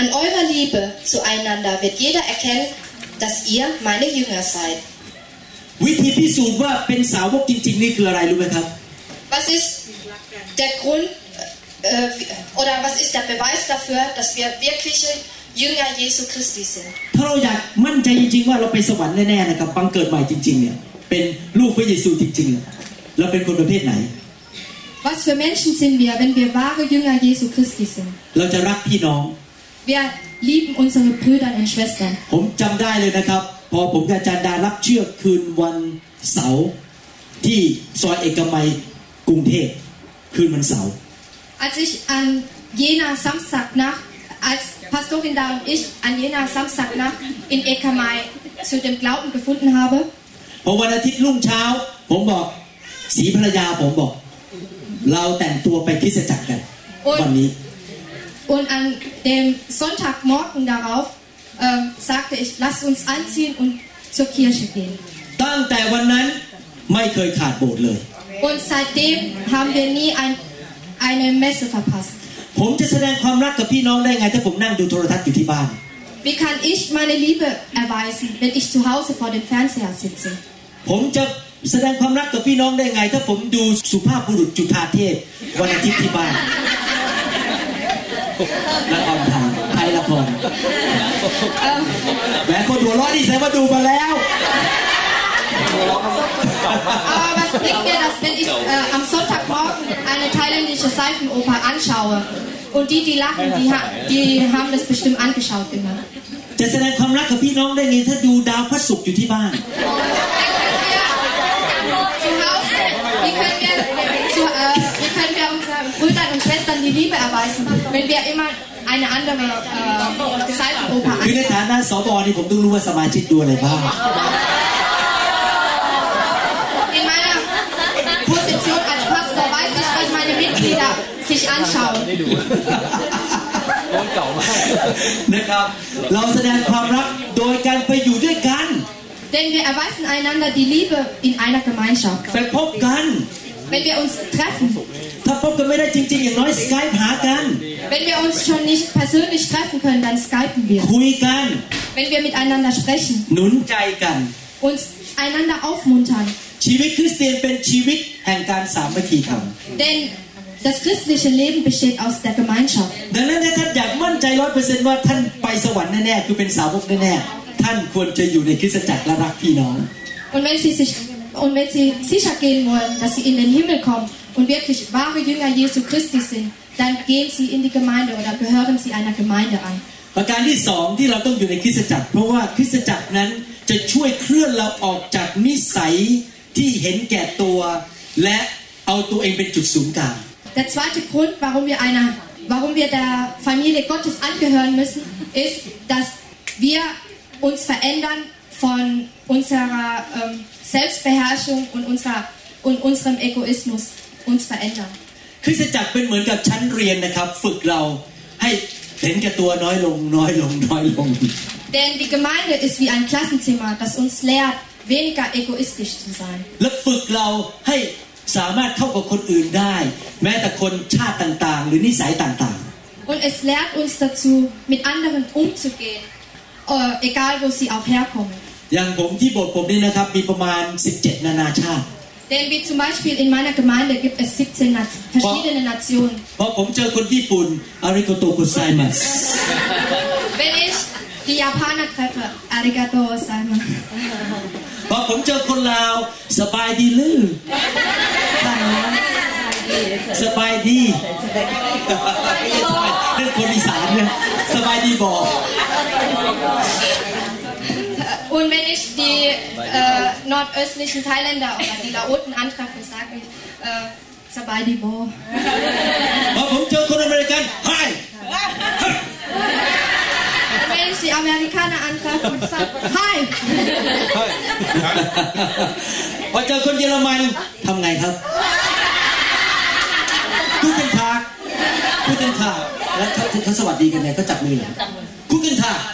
An eurer Liebe zueinander wird jeder erkennen, dass ihr meine Jünger seid. วิธีพิสูจน์ว่าเป็นสาวกจริง ๆ นี่คืออะไรรู้ไหมครับ Was ist der Grund äh, oder was ist der Beweis dafür, dass wir wirkliche Jünger Jesu Christi sind? ถ้าเราอยากมั่นใจจริง ๆ ว่าเราไปสวรรค์แน่ๆนะครับบังเกิดใหม่จริง ๆ เนี่ย เป็นลูกพระเยซูจริงๆ เราเป็นคนประเภทไหน Was für Menschen sind wir, wenn wir wahre Jünger Jesu Christi sind? เราจะรักพี่น้อง Wir lieben unsere Brüder und Schwestern. ผมจำได้เลยนะครับ พอผมกับอาจารย์ดารับเชือกคืนวันเสาร์ที่ซอยเอกมัยกรุงเทพคืนวันเสาร์ Als ich an jener Samstagnacht, als Pastorin da und ich an jener Samstagnacht in Ekamai zu dem Glauben gefunden habe, พอวันอาทิตย์รุ่งเช้า ผมบอกสีภรรยาผมบอก เราแต่งตัวไปคริสตจักรกันวันนี้ und an dem Sonntagmorgen darauf ähm, sagte ich, lasst uns anziehen und zur Kirche gehen. ตั้งแต่วันนั้นไม่เคยขาดโบสถ์เลย Und seitdem haben wir nie ein, eine Messe verpasst. ผมจะแสดงความรักกับพี่น้องได้ไง ถ้าผมนั่งดูโทรทัศน์อยู่ที่บ้าน Wie kann ich meine Liebe erweisen, wenn ich zu Hause vor dem Fernseher sitze? ผมจะแสดงความรักกับพี่น้องได้ไง ถ้าผมดูสุภาพบุรุษจุฑาเทพวันอาทิตย์ที่บ้าน ละครไทยไทยละคร Ähm, แหมคนหัวเร้อนนี่แสดงว่าดูมาแล้ว aber was bringt mir das, wenn ich äh, am Sonntagmorgen eine thailändische Seifenoper anschaue? Und die, die lachen, die, ha die haben das bestimmt angeschaut immer. จะแสดงความรักกับพี่น้องได้ไงถ้าดูดาวพระศุกร์อยู่ที่บ้าน wenn wir immer eine andere äh, Seifenoper คือใน anschauen. ฐานะสบนี่ผมต้องรู้ว่าสมาชิกดูอะไรบ้าง In meiner Position als Pastor weiß ich, was meine Mitglieder sich anschauen. นะครับ เราแสดงความรักโดยการไปอยู่ด้วยกัน Denn wir erweisen einander die Liebe in einer Gemeinschaft. ไปพบกัน Wenn wir uns treffen, ถ้าพบกันไม่ได้จริงๆ อย่างน้อยสกายหากัน wenn wir uns schon nicht persönlich treffen können, dann skypen wir. คุยกัน Wenn wir miteinander sprechen, หนุนใจกัน uns einander aufmuntern. ชีวิตคริสเตียนเป็นชีวิตแห่งการสามัคคีธรรม Denn das christliche Leben besteht aus der Gemeinschaft. ดังนั้นถ้าท่านอยากมั่นใจร้อยเปอร์เซนต์ว่าท่านไปสวรรค์แน่ๆคือเป็นสาวกแน่ๆท่านควรจะอยู่ในคริสตจักรและรักพี่น้อง Und wenn sie sich und wenn sie sicher gehen wollen, dass sie in den Himmel kommen und wirklich wahre Jünger Jesu Christi sind, dann gehen sie in die Gemeinde oder gehören sie einer Gemeinde an. ประการที่สองที่เราต้องอยู่ในคริสตจักร เพราะว่าคริสตจักรนั้นจะช่วยเคลื่อนเราออกจากนิสัยที่เห็นแก่ตัว และเอาตัวเองเป็นจุดศูนย์กลาง Der zweite Grund, warum wir einer, warum wir der Familie Gottes angehören müssen, ist, dass wir uns verändern von unserer ähm, Selbstbeherrschung und, unserer, und unserem Egoismus Uns verändern. คริสตจักรเป็นเหมือนกับชั้นเรียนนะครับ ฝึกเราให้เห็นแก่ตัวน้อยลงน้อยลงน้อยลง Denn die Gemeinde ist wie ein Klassenzimmer, das uns lehrt, weniger egoistisch zu sein. และฝึกเราให้สามารถเข้ากับคนอื่นได้ แม้แต่คนชาติต่างๆ หรือนิสัยต่าง Und es lehrt uns dazu, mit anderen umzugehen, äh, egal wo sie auch herkommen. ๆอย่างผมที่โบสถ์ผมนี่นะครับมีประมาณ 17 นานาชาติ Denn wie zum Beispiel in meiner Gemeinde gibt es 17 Na verschiedene Nationen. พอผมเจอคนญี่ปุ่นอาริโกโตกุไซมัส Wenn ich die Japaner treffe, arigato gozaimasu. พอผมเจอคนลาวสบายดีลือสบายดีเรื่องคนอีสานเนี่ยสบายดีบอก Und wenn ich die äh, nordöstlichen Thailänder oder die Laoten antreffe, sage ich äh, Sabadi Bo. พอผมเจอคนอเมริกันไฮ Und wenn ich die Amerikaner antreffe, sage Hi. พอเจอคนเยอรมันทำไงครับกูเกินทากกูเกินทากแล้วเขาเขาสวัสดีกันไงเขาจับมือเหรอกูเกินทากเฟิร์มแฮนด์เชคโอเค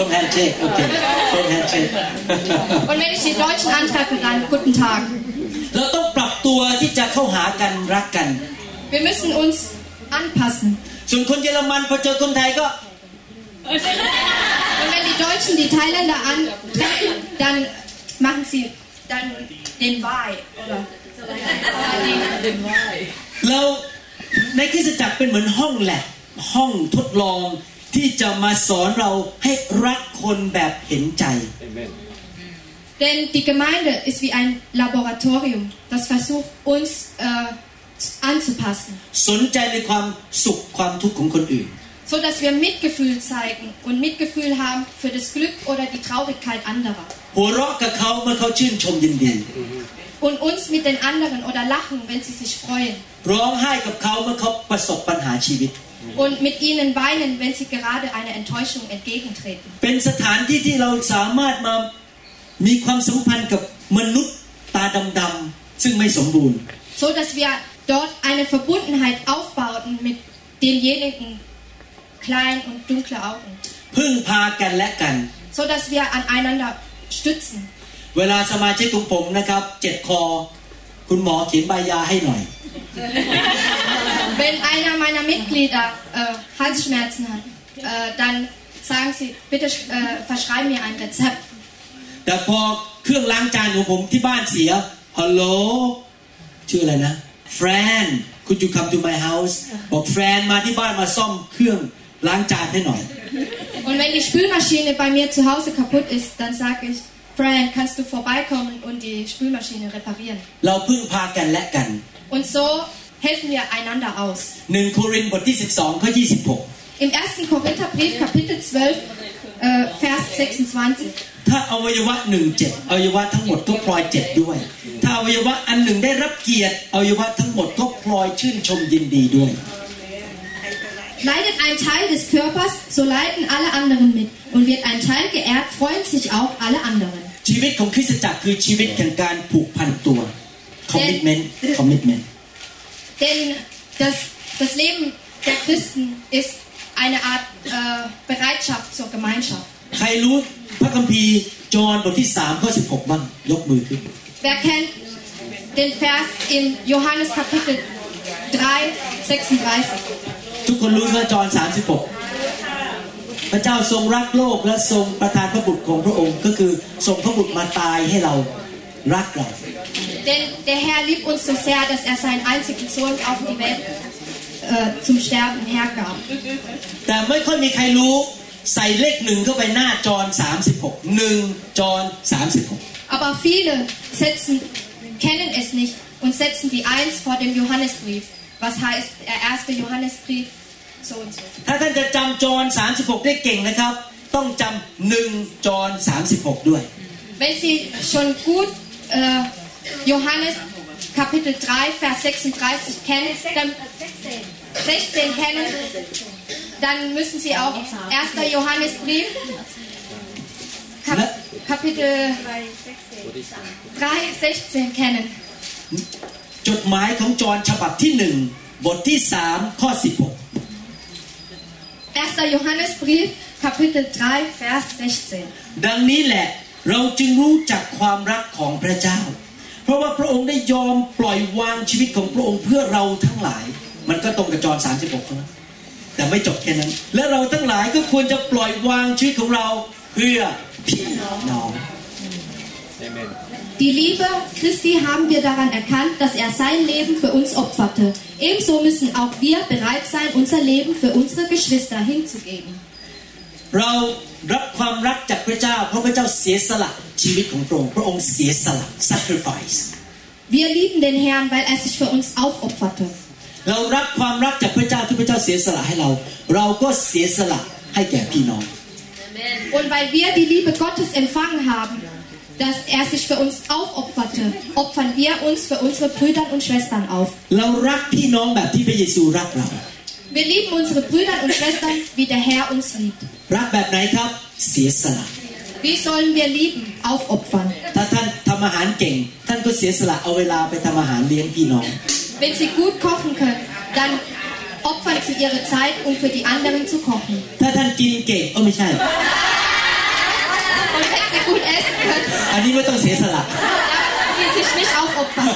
เฟิร์มแฮนด์เชค Und wenn ich die Deutschen antreffe, dann guten Tag. เราต้องปรับตัวที่จะเข้าหากันรักกัน Wir müssen uns anpassen. ส่วนคนเยอรมันพอเจอคนไทยก็ Und wenn die Deutschen die Thailänder antreffen, dann machen sie dann den Wai. Oder เราในคริสตจักรเป็นเหมือนห้องแลบห้องทดลอง ที่จะมาสอนเราให้รักคนแบบเห็นใจ Denn die Gemeinde ist wie ein Laboratorium, das versucht, uns äh, anzupassen, สนใจในความสุขความทุกข์ของคนอื่น so dass wir Mitgefühl zeigen und Mitgefühl haben für das Glück oder die Traurigkeit anderer. หัวเราะกับเขาเมื่อเขาชื่นชมยินดี Und uns mit den anderen oder lachen, wenn sie sich freuen. ร้องไห้กับเขาเมื่อเขาประสบปัญหาชีวิต Und mit ihnen weinen, wenn sie gerade einer Enttäuschung entgegentreten. เป็นสถานที่ที่เราสามารถมามีความสัมพันธ์กับมนุษย์ตาดำๆซึ่งไม่สมบูรณ์ So dass wir dort eine Verbundenheit aufbauten mit denjenigen klein und dunkle Augen. พึ่งพากันและกัน So dass wir aneinander stützen. เวลาสมาชิกของผมนะครับเจ็บคอ คุณหมอเขียนใบยาให้หน่อย Wenn einer meiner Mitglieder äh, Halsschmerzen hat, äh, dann sagen sie, bitte äh, verschreib mir ein Rezept. แต่พอเครื่องล้างจานของผมที่บ้านเสียฮัลโหลชื่ออะไรนะแฟน could you come to my house บอกแฟนมาที่บ้านมาซ่อมเครื่องล้างจานให้หน่อย Und wenn die Spülmaschine bei mir zu Hause kaputt ist, dann sage ich, Fran, kannst du vorbeikommen und die Spülmaschine reparieren? เราพึ่งพากันและกัน Und so helfen wir einander aus. หนึ่งโครินธ์บทที่ 12ข้อ26 Im 1. Korintherbrief, Kapitel 12, äh, Vers 26. ถ้าอวัยวะหนึ่งเจ็บอวัยวะทั้งหมดก็พลอยเจ็บด้วย ถ้า ถ้าอวัยวะอันหนึ่งได้รับเกียรติอวัยวะทั้งหมดก็พลอยชื่นชมยินดีด้วย Leidet ein Teil des Körpers, so leiden alle anderen mit. Und wird ein Teil geehrt, freuen sich auch alle anderen. ชีวิตของคริสตจักรคือชีวิตแห่งการผูกพันตัว commitment commitment Denn das, das Leben der Christen ist eine Art äh, Bereitschaft zur Gemeinschaft. ใครรู้พระคัมภีร์จอห์นบทที่3ข้อ16บ้างยกมือขึ้น Wer kennt den Vers in Johannes Kapitel 3, 36? ทุกคนรู้ว่าจอห์น36พระเจ้าทรงรักโลกและทรงประทานพระบุตรของพระองค์ ก็คือส่งพระบุตรมาตายให้เรา รักเรา Denn der Herr liebt uns so sehr, dass er seinen einzigen Sohn auf die Welt äh, zum Sterben hergab. แต่ไม่ค่อยมีใครรู้ใส่เลขหนึ่งเข้าไปหน้าจอห์น36หนึ่งจอห์น36 Aber viele setzen, kennen es nicht und setzen die Eins vor dem Johannesbrief. Was heißt der erste Johannesbrief? So und so. ถ้าท่านจะจำจอห์น36 ได้เก่งนะครับ ต้องจำหนึ่งจอห์น36 ด้วย Wenn Sie schon gut äh, Johannes Kapitel 3, Vers 36 kennen, dann 16 kennen, dann müssen Sie auch 1. Johannesbrief Kap Kapitel 3, 16 kennen. จดหมายของจอห์นฉบับที่หนึ่งบทที่สามข้อ 16 1. Johannesbrief Kapitel 3, Vers 16. ดังนี้แหละ เราจึงรู้จักความรักของพระเจ้า เพราะว่าพระองค์ได้ยอมปล่อยวางชีวิตของพระองค์เพื่อเราทั้งหลาย มันก็ตรงกับจอห์น36ใช่ไหมแต่ไม่จบแค่นั้น และเราทั้งหลายก็ควรจะปล่อยวางชีวิตของเราเพื่อพี่น้อง Die Liebe Christi haben wir daran erkannt, dass er sein Leben für uns opferte. Ebenso müssen auch wir bereit sein, unser Leben für unsere Geschwister hinzugeben. เรารับความรักจากพระเจ้า เพราะพระเจ้าเสียสละชีวิตของพระองค์พระองค์เสียสละ sacrifice Wir lieben den Herrn, weil er sich für uns aufopferte. เรารับความรักจากพระเจ้าที่พระเจ้าเสียสละให้เรา เราก็เสียสละให้แก่พี่น้อง Und weil wir die Liebe Gottes empfangen haben, dass er sich für uns aufopferte, opfern wir uns für unsere Brüder und Schwestern auf. เรารักพี่น้องแบบที่พระเยซูรักเรา Wir lieben unsere Brüder und Schwestern, wie der Herr uns liebt. รักแบบไหนครับ เสียสละ Wie sollen wir lieben? Aufopfern. ถ้าท่านทำอาหารเก่ง ท่านก็เสียสละเอาเวลาไปทำอาหารเลี้ยงพี่น้อง Wenn sie gut kochen können, dann opfern sie ihre Zeit, um für die anderen zu kochen. ถ้าท่านกินเก่งก็ไม่ใช่ Und wenn sie gut essen können, อันนี้ไม่ต้องเสียสละ dann müssen sie sich nicht aufopfern.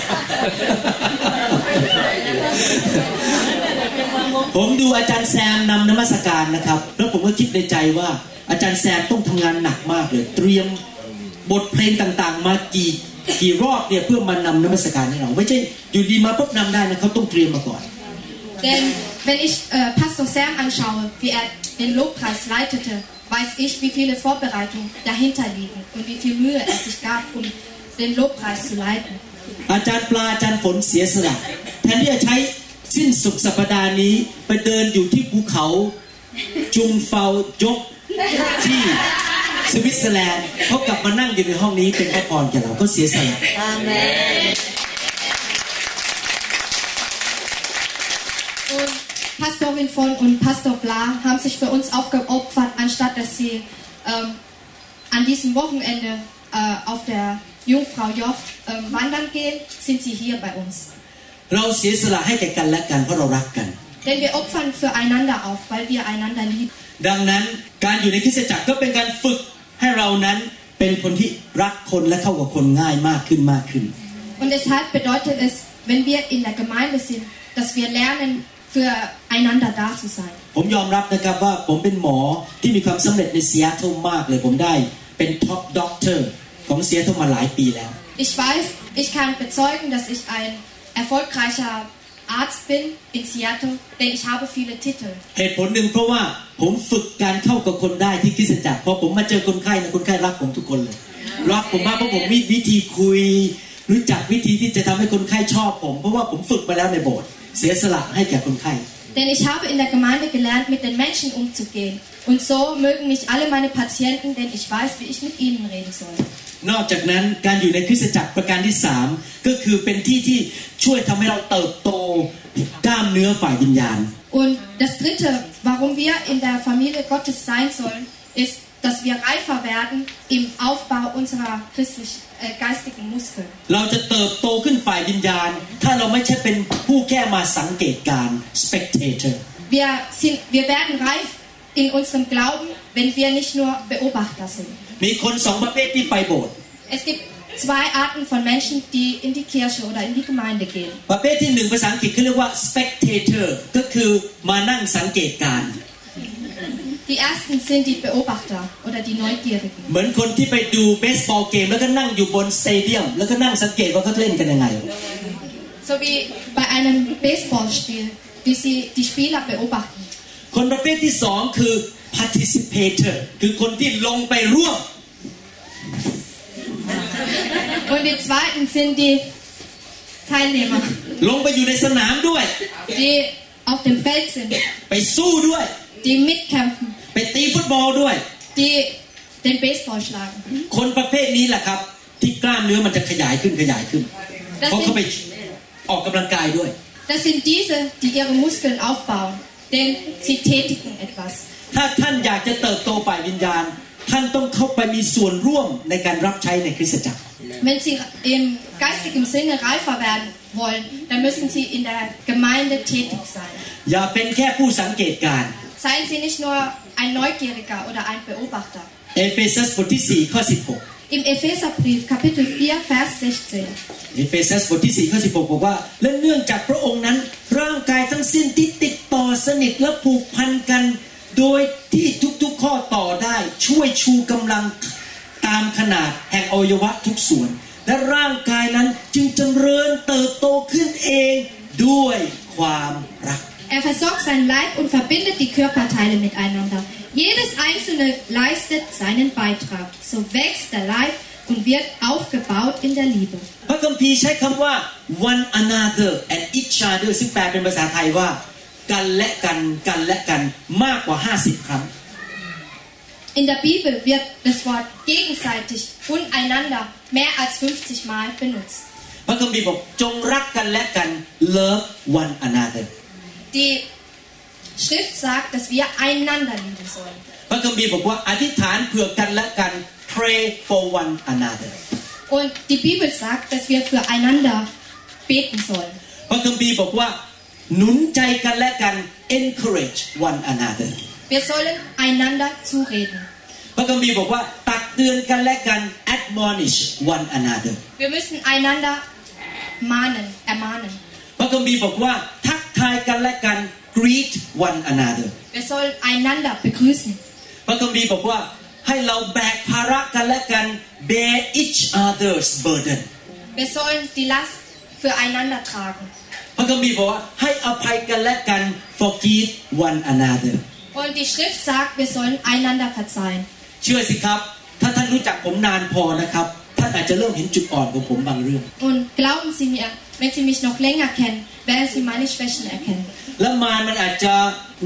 ผมดูอาจารย์แซมนำนมัสการนะครับ แล้วผมก็คิดในใจว่า อาจารย์แซมต้องทำงานหนักมากเลย เตรียมบทเพลงต่างๆ มากี่กี่รอบเนี่ยเพื่อมานำนมัสการให้เรา ไม่ใช่อยู่ดีมาปุ๊บนำได้นะเขาต้องเตรียมมาก่อน Denn wenn ich äh, Pastor Sam anschaue, wie er den Lobpreis leitete, weiß ich, wie viele Vorbereitungen dahinter liegen und wie viel Mühe er sich gab, um den Lobpreis zu leiten. อาจารย์ปลาอาจารย์ฝนเสียสละแทนที่จะใช้ สิ้นสุดสัปดาห์นี้ไปเดินอยู่ที่ภูเขา จุงเฟายกที่สวิตเซอร์แลนด์เขากลับมานั่งอยู่ในห้องนี้เป็นพระพรแก่เราก็เสียสละ Und Pastorin von und Pastor Bla haben sich für uns aufgeopfert, anstatt dass sie ähm, an diesem Wochenende äh, auf der Jungfrau Joch ähm, wandern gehen, sind sie hier bei uns. เราเสียสละให้แก่กันและกันเพราะเรารักกัน Denn wir opfern füreinander auf, weil wir einander lieben. ดังนั้นการอยู่ในคริสตจักรก็เป็นการฝึกให้เรานั้นเป็นคนที่รักคนและเข้ากับคนง่ายมากขึ้นมากขึ้น Und deshalb bedeutet es, wenn wir in der Gemeinde sind, dass wir lernen, füreinander da zu sein. ผมยอมรับนะครับว่าผมเป็นหมอที่มีความสำเร็จในซีแอตเทิลมากเลยผมได้เป็นท็อปด็อกเตอร์ของซีแอตเทิลมาหลายปีแล้ว Ich weiß, ich kann bezeugen, dass ich ein erfolgreicher Arzt bin in Seattle, denn ich habe viele Titel. เหตุผลหนึ่งเพราะว่าผมฝึกการเข้ากับคนได้ที่คริสตจักรพอผมมาเจอคนไข้นะคนไข้รักผมทุกคนเลยรักผมมากเพราะผมมีวิธีคุย รู้จักวิธีที่จะทำให้คนไข้ชอบผม เพราะว่าผมฝึกมาแล้วในโบสถ์เสียสละให้แก่คนไข้ Denn ich habe in der Gemeinde gelernt, mit den Menschen umzugehen. Und so mögen mich alle meine Patienten, denn ich weiß, wie ich mit ihnen reden soll. นอกจากนั้นการอยู่ในคริสตจักรประการที่สามก็คือเป็นที่ที่ช่วยทำให้เราเติบโตกล้ามเนื้อฝ่ายวิญญาณ Und das Dritte, warum wir in der Familie Gottes sein sollen, ist, dass wir reifer werden im Aufbau unserer christlich, äh, geistigen Muskeln. เราจะเติบโตขึ้นฝ่ายวิญญาณ ถ้าเราไม่ใช่เป็นผู้แค่มาสังเกตการณ์ spectator Wir, sind, wir werden reif in unserem Glauben, wenn wir nicht nur Beobachter sind. มีคนสองประเภทที่ไปโบสถ์ Es gibt zwei Arten von Menschen, die in die Kirche oder in die Gemeinde gehen. ประเภทที่หนึ่งภาษาอังกฤษเขาเรียกว่า spectator ก็คือมานั่งสังเกตการณ์ Die ersten sind die Beobachter oder die Neugierigen. เหมือนคนที่ไปดูเบสบอลเกมแล้วก็นั่งอยู่บนสเตเดียมแล้วก็นั่งสังเกตว่าเขาเล่นกันยังไง So wie bei einem Baseballspiel, wie sie die Spieler beobachten. คนประเภทที่สองคือ participator คือคนที่ลงไปร่วม Und die zweiten sind die Teilnehmer, ลงไปอยู่ในสนามด้วย die auf dem Feld sind, ไปสู้ด้วย die mitkämpfen, ไปตีฟุตบอลด้วย die den Baseball schlagen. คนประเภทนี้แหละครับ ที่กล้ามเนื้อมันจะขยายขึ้นขยายขึ้น Das เพราะเขาไป sind, ออกกำลังกายด้วย das sind diese, die ihre Muskeln aufbauen, denn sie tätigen etwas. ถ้าท่านอยากจะเติบโตฝ่ายวิญญาณ ท่านต้องเข้าไปมีส่วนร่วมในการรับใช้ในคริสตจักร Wenn sie im geistigen Sinne reifer werden wollen, dann müssen sie in der Gemeinde tätig sein. อย่าเป็นแค่ผู้สังเกตการณ์ Seien sie nicht nur ein Neugieriger oder ein Beobachter. เอเฟซัสบทที่4ข้อ16 Im Epheserbrief Kapitel 4 Vers 16เอเฟซัสบทที่ 4 ข้อ 16 บอกว่า และเนื่องจากพระองค์นั้น ร่างกายทั้งสิ้นที่ติดต่อสนิทและผูกพันกัน โดยที่ทุกๆข้อต่อได้ช่วยชูกำลังตามขนาดแห่งอวัยวะทุกส่วน และร่างกายนั้นจึงเจริญเติบโตขึ้นเองด้วยความรัก Er versorgt sein Leib und verbindet die Körperteile miteinander. Jedes einzelne leistet seinen Beitrag. So wächst der Leib und wird aufgebaut in der Liebe. พระคัมภีร์ใช้คำว่า one another and each other ซึ่งแปลเป็นภาษาไทยว่า กันและกันกันและกันมากกว่า 50 ครั้ง In der Bibel wird das Wort gegenseitig und einander mehr als 50 Mal benutzt. พระคัมภีร์บอกจงรักกันและกัน love one another Die Schrift sagt, dass wir einander lieben sollen. พระคัมภีร์บอกว่าอธิษฐานเผื่อกันและกัน pray for one another Und die Bibel sagt, dass wir füreinander beten sollen. พระคัมภีร์บอกว่า หนุนใจกันและกัน encourage one another Wir sollen einander zureden. พระคัมภีร์บอกว่า ตักเตือนกันและกัน admonish one another Wir müssen einander mahnen, ermahnen. พระคัมภีร์บอกว่า ทักทายกันและกัน greet one another Wir sollen einander begrüßen. พระคัมภีร์บอกว่า ให้เราแบกภาระกันและกัน bear each other's burden Wir sollen die Last füreinander tragen. พระคัมภีร์บอกว่าให้อภัยกันและกัน forgive one another Und die Schrift sagt, wir sollen einander verzeihen. เชื่อสิครับ ถ้าท่านรู้จักผมนานพอนะครับท่านอาจจะเริ่มเห็นจุดอ่อนของผมบางเรื่อง Und glauben Sie mir, wenn Sie mich noch länger kennen, werden Sie meine Schwächen erkennen. และมารมันอาจจะ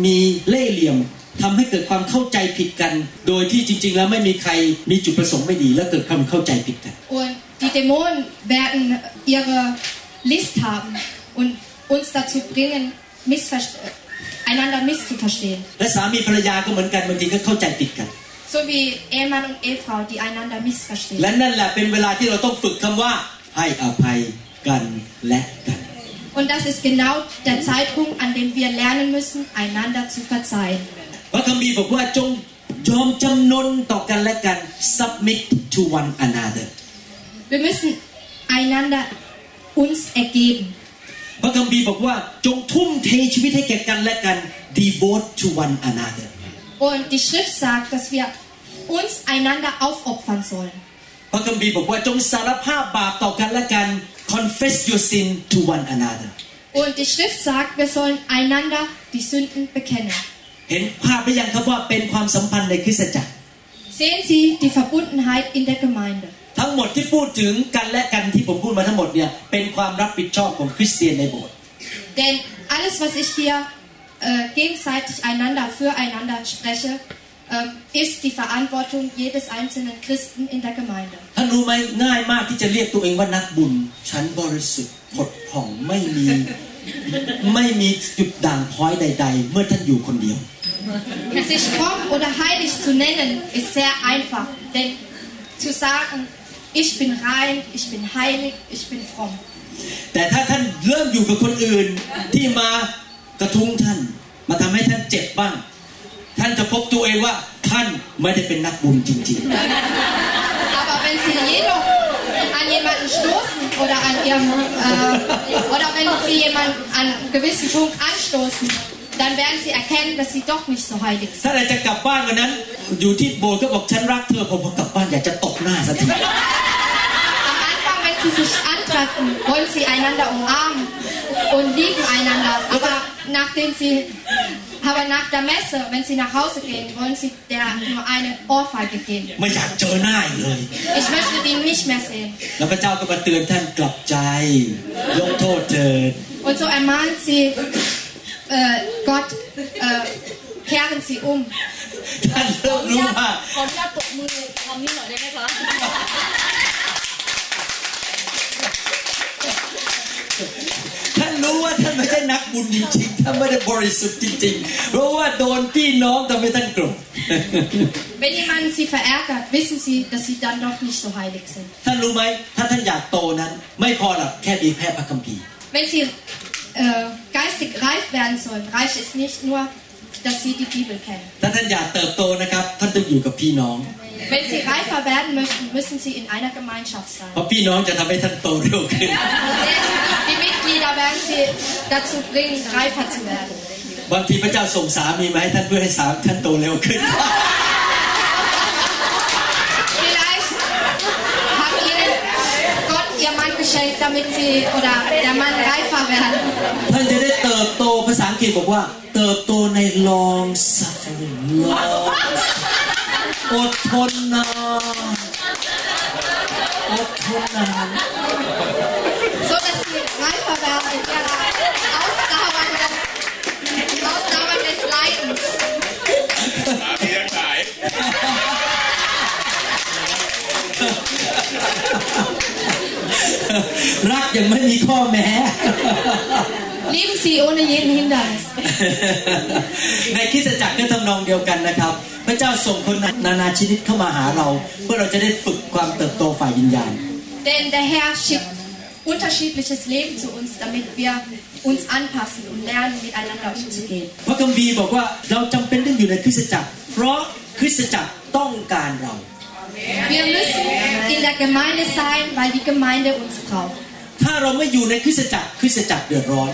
มีเล่ห์เหลี่ยมทำให้เกิดความเข้าใจผิดกัน โดยที่จริง ๆ แล้วไม่มีใครมีจุดประสงค์ไม่ดี และเกิดความเข้าใจผิดกัน Und die Dämonen werden ihre List haben und uns dazu bringen, missverst- äh, einander misszuverstehen. และสามีภรรยาก็เหมือนกันบางทีก็เข้าใจผิดกัน So wie Ehemann und Ehefrau, die einander missverstehen. และนั่นแหละเป็นเวลาที่เราต้องฝึกคำว่า ให้อภัยกันและกัน Und das ist genau der Zeitpunkt, an dem wir lernen müssen, einander zu verzeihen. พระคัมภีร์บอกว่าจงยอมจำนนต่อกันและกัน submit to one another Wir müssen einander uns ergeben. พระคัมภีร์บอกว่าจงทุ่มเทชีวิตให้แก่กันและกัน devote to one another Und die Schrift sagt, dass wir uns einander aufopfern sollen. พระคัมภีร์บอกว่าจงสารภาพบาปต่อกันและกัน confess your sin to one another Und die Schrift sagt, wir sollen einander die Sünden bekennen. เห็นภาพหรือยังครับว่าเป็นความสัมพันธ์ในคริสตจักร Sehen Sie die Verbundenheit in der Gemeinde. ทั้งหมดที่พูดถึงกันและกันที่ผมพูดมาทั้งหมดเนี่ยเป็นความรับผิดชอบของคริสเตียนในโบสถ์ Denn alles, was ich hier äh, gegenseitig einander, füreinander spreche, äh, ist die Verantwortung jedes einzelnen Christen in der Gemeinde. ท่านรู้ไหมง่ายมากที่จะเรียกตัวเองว่านักบุญฉันบริสุทธิ์ผดผ่องไม่มีไม่มีจุดด่างพร้อยใด ๆ เมื่อท่านอยู่คนเดียว Sich fromm oder heilig zu nennen, ist sehr einfach. Denn zu sagen, ich bin rein, ich bin heilig, ich bin fromm. แต่ถ้าท่านเริ่มอยู่กับคนอื่นที่มากระทุ้งท่าน มาทำให้ท่านเจ็บบ้าง ท่านจะพบตัวเองว่าท่านไม่ได้เป็นนักบุญจริง Aber wenn Sie jedoch an jemanden stoßen oder an ihrem äh, oder wenn Sie jemanden an einem gewissen Punkt anstoßen, dann werden Sie erkennen, dass Sie doch nicht so heilig ๆ sind. ถ้าอะไรจะกลับบ้านวันนั้น อยู่ที่โบสถ์ก็บอกฉันรักเธอผมพอกลับบ้านอยากจะตบหน้าสักที Am Anfang, wenn Sie sich antreffen, wollen Sie einander umarmen und lieben einander. Aber nachdem Sie, aber nach der Messe, wenn Sie nach Hause gehen, wollen Sie der nur eine Ohrfeige geben. ไม่อยากเจอหน้าอีกเลย Ich möchte ihn nicht mehr sehen. แล้วพระเจ้าก็มาเตือนท่านกลับใจ ยกโทษเถิด Und so ermahnt sie äh, Gott, äh, kehren Sie um. ท่านเริ่มรู้ว่า ขออนุญาตตบมือทำนี่หน่อยได้ไหมคะ ท่านรู้ว่าท่านไม่ใช่นักบุญจริงๆ ท่านไม่ได้บริสุทธิ์จริงๆ เพราะว่าโดนพี่น้องทำให้ท่านโกรธ Wenn jemand Sie verärgert, wissen Sie, dass Sie dann doch nicht so heilig sind. ท่านรู้ไหม ถ้าท่านอยากโตนั้น ไม่พอหรอกแค่ดีแค่พระคัมภีร์ Wenn Sie äh, geistig reif werden sollen, reicht es nicht nur, dass Sie die Bibel kennen. ถ้าท่านอยากเติบโตนะครับ ท่านต้องอยู่กับพี่น้อง Wenn Sie reifer werden möchten, müssen Sie in einer Gemeinschaft sein. เพราะพี่น้องจะทำให้ท่านโตเร็วขึ้น Denn die Mitglieder werden Sie dazu bringen, reifer zu werden. บางทีพระเจ้าส่งสามีมาให้ท่านเพื่อให้สามีท่านโตเร็วขึ้น Ihr Mann geschenkt, damit Sie oder der Mann reifer werden. ท่านจะได้เติบโตภาษาอังกฤษบอกว่า เติบโตใน long suffering long อดทนนานอดทนนาน So dass Sie reifer werden in Ihrer ausdauernden, Ausdauer des Leidens. เลี้ยงหลาย รักยังไม่มีข้อแม้ Lieben Sie ohne jeden Hindernis. ในคริสตจักรก็ทำนองเดียวกันนะครับ พระเจ้าส่งคนนานาชนิดเข้ามาหาเรา เพื่อเราจะได้ฝึกความเติบโตฝ่ายวิญญาณ Denn der Herr schickt unterschiedliches Leben zu uns, damit wir uns anpassen und lernen, miteinander umzugehen. พระคัมภีร์บอกว่าเราจำเป็นต้องอยู่ในคริสตจักร เพราะคริสตจักรต้องการเรา Wir müssen in der Gemeinde sein, weil die Gemeinde uns braucht. ถ้าเราไม่อยู่ในคริสตจักรคริสตจักรเดือดร้อน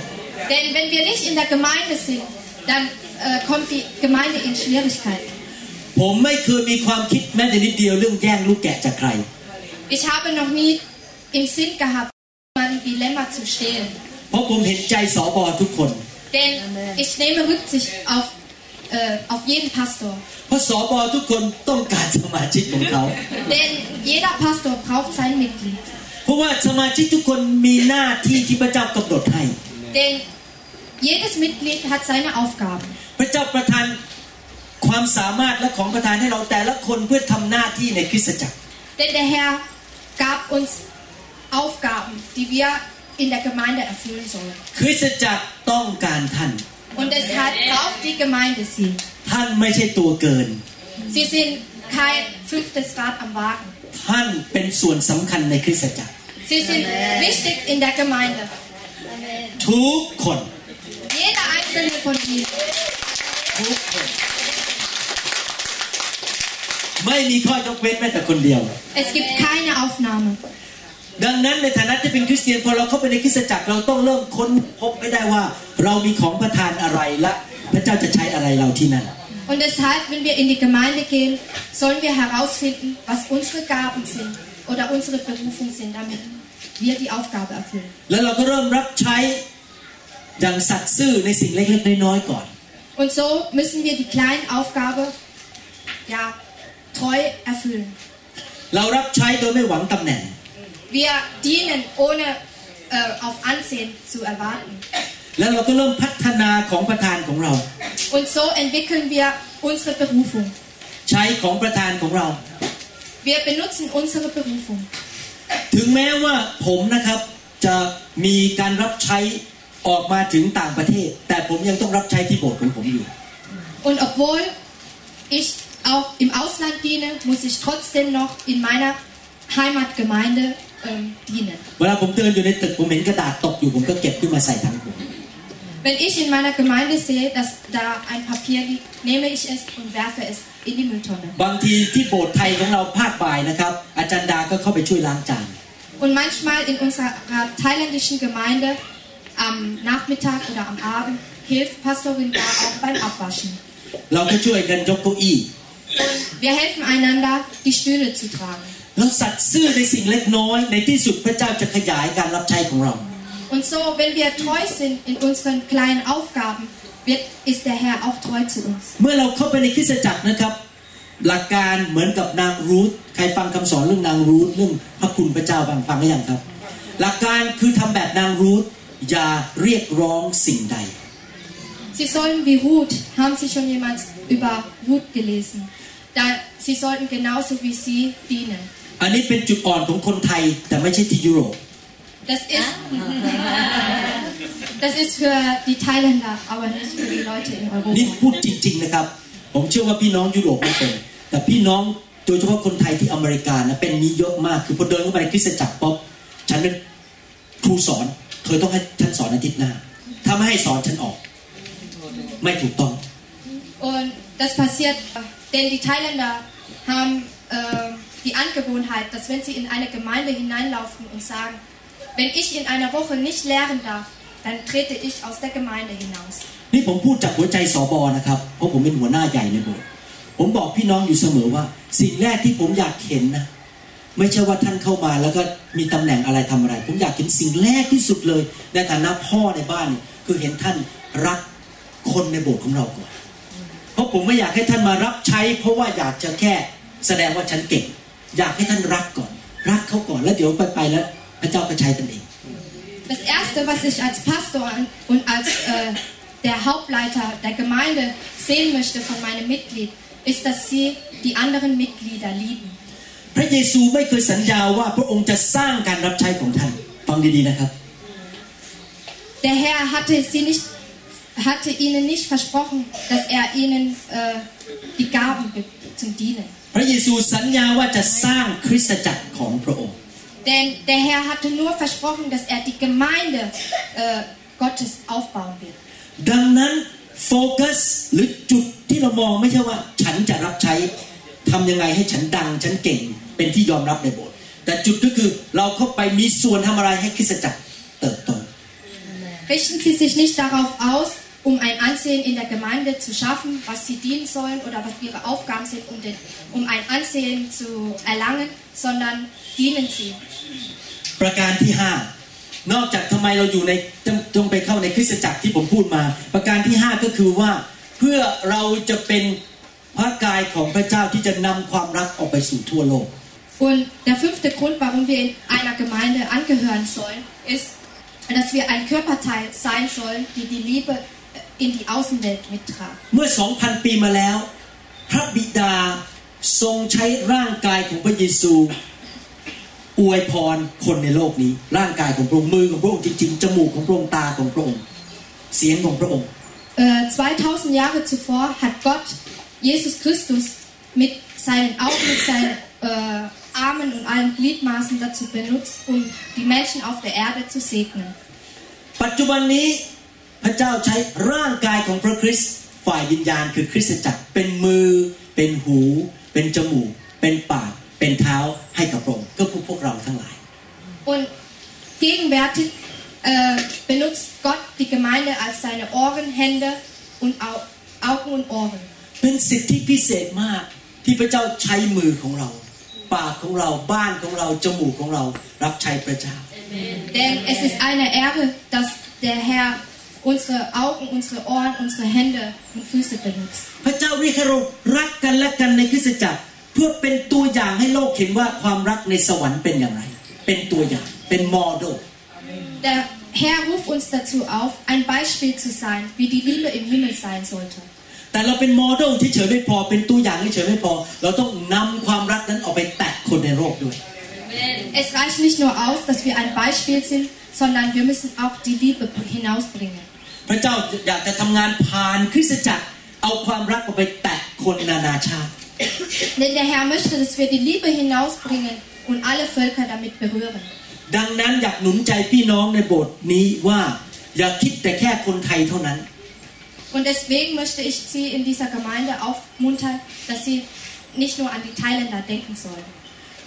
Denn wenn wir nicht in der Gemeinde sind, dann äh, kommt die Gemeinde in Schwierigkeiten. ผมไม่เคยมีความคิดแม้แต่นิดเดียวเรื่องแย่งลูกแกะจากใคร Ich habe noch nie im Sinn gehabt, ein Dilemma zu stehlen. เพราะผมเห็นใจสอบอทุกคน Denn ich nehme Rücksicht auf, äh, auf jeden Pastor. เพราะสอบอทุกคนต้องการสมาชิกของเขา Denn jeder Pastor braucht sein Mitglied. เพราะว่าสมาชิกทุกคนมีหน้าที่ที่พระเจ้ากำหนดให้ Denn jedes Mitglied hat seine Aufgaben. พระเจ้าประทานความสามารถและของประทานให้เราแต่ละคนเพื่อทำหน้าที่ในคริสตจักร Denn der Herr gab uns Aufgaben, die wir in der Gemeinde erfüllen sollen. คริสตจักรต้องการท่าน Und deshalb braucht die Gemeinde sie. ท่านไม่ใช่ตัวเกิน Sie sind kein fünftes Rad am Wagen. ท่านเป็นส่วนสำคัญในคริสตจักร Sie sind wichtig in der Gemeinde. ทุกคน Jeder einzelne von ihnen. ทุกคน ไม่มีข้อยกเว้นแม้แต่คนเดียว Es gibt keine Aufnahme. ดังนั้นในฐานะที่เป็นคริสเตียนพอเราเข้าไปในคริสตจักรเราต้องเริ่มค้นพบให้ได้ว่า เรามีของประทานอะไรและพระเจ้าจะใช้อะไรเราที่นั่น Und deshalb, wenn wir in die Gemeinde gehen, sollen wir herausfinden, was unsere Gaben sind oder unsere Berufung sind, damit wir die Aufgabe erfüllen. แล้วเราก็เริ่มรับใช้อย่างสัตย์ซื่อในสิ่งเล็กๆน้อยๆก่อน Und so müssen wir die kleine Aufgabe ja, treu erfüllen. เรารับใช้โดยไม่หวังตำแหน่ง Wir dienen ohne äh, auf Ansehen zu erwarten. แล้วเราก็เริ่มพัฒนาของประทานของเรา Und so entwickeln wir unsere Berufung. ใช้ของประธานของเรา Wir benutzen unsere Berufung. ถึงแม้ว่าผมนะครับจะมีการรับใช้ออกมาถึงต่างประเทศ แต่ผมยังต้องรับใช้ที่โบสถ์ของผมอยู่ Und obwohl ich auch im Ausland diene, muss ich trotzdem noch in meiner Heimatgemeinde ähm, dienen. เวลาผมเดินอยู่ในตึกผมเห็นกระดาษตกอยู่ผมก็เก็บขึ้นมาใส่ถังผม Wenn ich in meiner Gemeinde sehe, dass da ein Papier liegt, nehme ich es und werfe es in die Mülltonne. บางทีที่โบสถ์ไทยของเราภาคบ่ายนะครับ อาจารย์ดาก็เข้าไปช่วยล้างจาน Und manchmal in unserer thailändischen Gemeinde am Nachmittag oder am Abend hilft Pastorin da auch beim Abwaschen. เราก็ช่วยกันยกเก้าอี้ Wir helfen einander, die Stühle zu tragen. แล้วสัตย์ซื่อในสิ่งเล็กน้อยในที่สุดพระเจ้าจะขยายการรับใช้ของเรา Und so, wenn wir treu sind in unseren kleinen Aufgaben, wird, ist der Herr auch treu zu uns. เมื่อเราเข้าไปในคริสตจักรนะครับ หลักการเหมือนกับนางรูธใครฟังคำสอนเรื่องนางรูธเรื่องพระคุณพระเจ้าบางฟังหรือยังครับ หลักการคือทำแบบนางรูธอย่าเรียกร้องสิ่งใด Sie sollen wie Ruth, haben Sie schon jemand über Ruth gelesen? Da, sie sollten genauso wie sie dienen. อันนี้เป็นจุดอ่อนของคนไทยแต่ไม่ใช่ที่ยุโรป Das ist, das ist für die Thailänder, aber nicht für die Leute in นี่ Europa. พูดจริง ๆ นะครับ ผมเชื่อว่าพี่น้องยุโรปไม่เป็น แต่พี่น้องโดยเฉพาะคนไทยที่อเมริกานะเป็นนี้เยอะมาก คือพอเดินเข้าไปในคริสตจักรป๊อบฉันเป็นครูสอน เธอต้องให้ฉันสอนอาทิตย์หน้า ถ้าไม่ให้สอนฉันออก ไม่ถูกต้อง Und das passiert, denn die Thailänder haben äh, die Angewohnheit, dass wenn sie in eine Gemeinde hineinlaufen und sagen, wenn ich in einer Woche nicht lehren darf, dann trete ich aus der Gemeinde hinaus. นี่ผมพูดจากหัวใจสบอนะครับเพราะผมเป็นหัวหน้าใหญ่ในโบสถ์ผมบอกพี่น้องอยู่เสมอว่า สิ่งแรกที่ผมอยากเห็นนะไม่ใช่ว่าท่านเข้ามาแล้วก็มีตำแหน่งอะไรทำอะไร ผมอยากเห็นสิ่งแรกที่สุดเลย ในฐานะพ่อในบ้านเนี่ยคือเห็นท่านรักคนในโบสถ์ของเราก่อนเพราะผมไม่อยากให้ท่านมารับใช้ เพราะว่าอยากจะแค่แสดงว่าฉันเก่ง อยากให้ท่านรักก่อน รักเขาก่อนแล้วเดี๋ยวไปไปๆแล้ว พระเจ้าก็ใช้ท่านเอง Das Erste, was ich als Pastor und als äh, der Hauptleiter der Gemeinde sehen möchte von meinem Mitglied, ist, dass sie die anderen Mitglieder lieben. พระเยซูไม่เคยสัญญาว่าพระองค์จะสร้างการรับใช้ของท่าน ฟังดีๆนะครับ Der Herr hatte, sie nicht, hatte ihnen nicht versprochen, dass er ihnen äh, die Gaben gibt zum Dienen. พระเยซูสัญญาว่าจะสร้างคริสตจักรของพระองค์ Denn der Herr hatte nur versprochen, dass er die Gemeinde äh, Gottes aufbauen wird. ดังนั้นโฟกัสหรือจุดที่เรามองไม่ใช่ว่าฉันจะรับใช้ทำยังไงให้ฉันดังฉันเก่งเป็นที่ยอมรับในโบสถ์แต่จุดก็คือเราเข้าไปมีส่วนทำอะไรให้คริสตจักรเติบโต Richten Sie sich nicht darauf aus, um ein Ansehen in der Gemeinde zu schaffen, was Sie dienen sollen oder was Ihre Aufgaben sind, um, den, um ein Ansehen zu erlangen, sondern dienen Sie. ประการที่ 5 นอกจากทำไมเราอยู่ในต้องต้องไปเข้าในคริสตจักรที่ผมพูดมา ประการที่ 5 ก็คือว่า เพื่อเราจะเป็นพระกายของพระเจ้าที่จะนำความรักออกไปสู่ทั่วโลก Und der fünfte Grund, warum wir in einer Gemeinde angehören sollen, ist, dass wir ein Körperteil sein sollen, die die Liebe in die Außenwelt mittragen. เมื่อ 2,000 ปีมาแล้ว พระบิดาทรงใช้ร่างกายของพระเยซูอวยพรคนในโลกนี้ ร่างกายของพระองค์มือของพระองค์จริงๆจมูกของพระองค์ตาของพระองค์เสียงของพระองค์ Äh, 2000 Jahre zuvor hat Gott Jesus Christus mit seinen Augen, mit seinen äh, Armen und allen Gliedmaßen dazu benutzt, um die Menschen auf der Erde zu segnen. ปัจจุบันนี้ พระเจ้าใช้ร่างกายของพระคริสต์ฝ่ายวิญญาณคือคริสตจักรเป็นมือ เป็นหู เป็นจมูก เป็นปาก เป็นเท้าให้กับพระองค์ก็คือพวกเราทั้งหลาย Und gegenwärtig äh, benutzt Gott die Gemeinde als seine Ohren, Hände und Au Augen und Ohren. เป็นสิทธิพิเศษมากที่พระเจ้าใช้มือของเรา ปากของเราบ้านของเราจมูกของเรารับใช้พระเจ้า Denn es ist eine Ehre, dass der Herr unsere Augen, unsere Ohren, unsere Hände und Füße benutzt. พระเจ้าเรียกให้เรารักกันและกันในคริสตจักร เพื่อเป็นตัวอย่างให้โลกเห็นว่าความรักในสวรรค์เป็นอย่างไร เป็นตัวอย่างเป็นโมเดล Der Herr ruft uns dazu auf, ein Beispiel zu sein, wie die Liebe im Himmel sein sollte. แต่เราเป็นโมเดลเฉยๆไม่พอเป็นตัวอย่างเฉยๆไม่พอ เราต้องนำความรักนั้นออกไปแตะคนในโลกด้วย Es reicht nicht nur aus, dass wir ein Beispiel sind, sondern wir müssen auch die Liebe hinausbringen. พระเจ้าอยากจะทำงานผ่านคริสตจักรเอาความรักออกไปแตะคนนานาชาติ Denn der Herr möchte, dass wir die Liebe hinausbringen und alle Völker damit berühren. ดังนั้นอยากหนุนใจพี่น้องในโบสถ์นี้ว่า อย่าคิดแต่แค่คนไทยเท่านั้น Und deswegen möchte ich Sie in dieser Gemeinde aufmuntern, dass Sie nicht nur an die Thailänder denken sollen.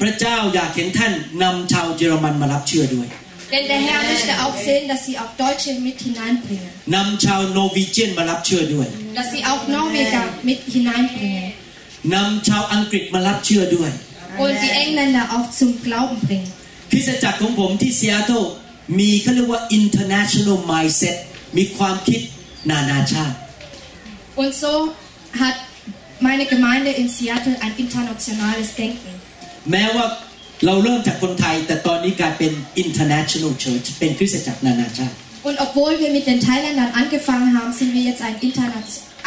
พระเจ้าอยากเห็นท่านนำชาวเยอรมันมารับเชื่อด้วย Denn der Herr möchte auch sehen, dass Sie auch Deutsche mit hineinbringen. นำชาวโนวีเจียนมารับเชื่อด้วย Dass Sie auch Norweger mit hineinbringen. นำชาวอังกฤษมารับเชื่อด้วย Und die Engländer auch zum Glauben bringen. คริสตจักรของผมที่ซีแอตเทิลมีเขาเรียกว่า international mindset มีความคิดนานาชาติ Und so hat meine Gemeinde in Seattle ein internationales Denken. แม้ว่า เราเริ่มจากคนไทย แต่ตอนนี้กลายเป็น international church เป็นคริสตจักรนานาชาติ Und obwohl wir mit den Thailändern angefangen haben, sind wir jetzt ein Interna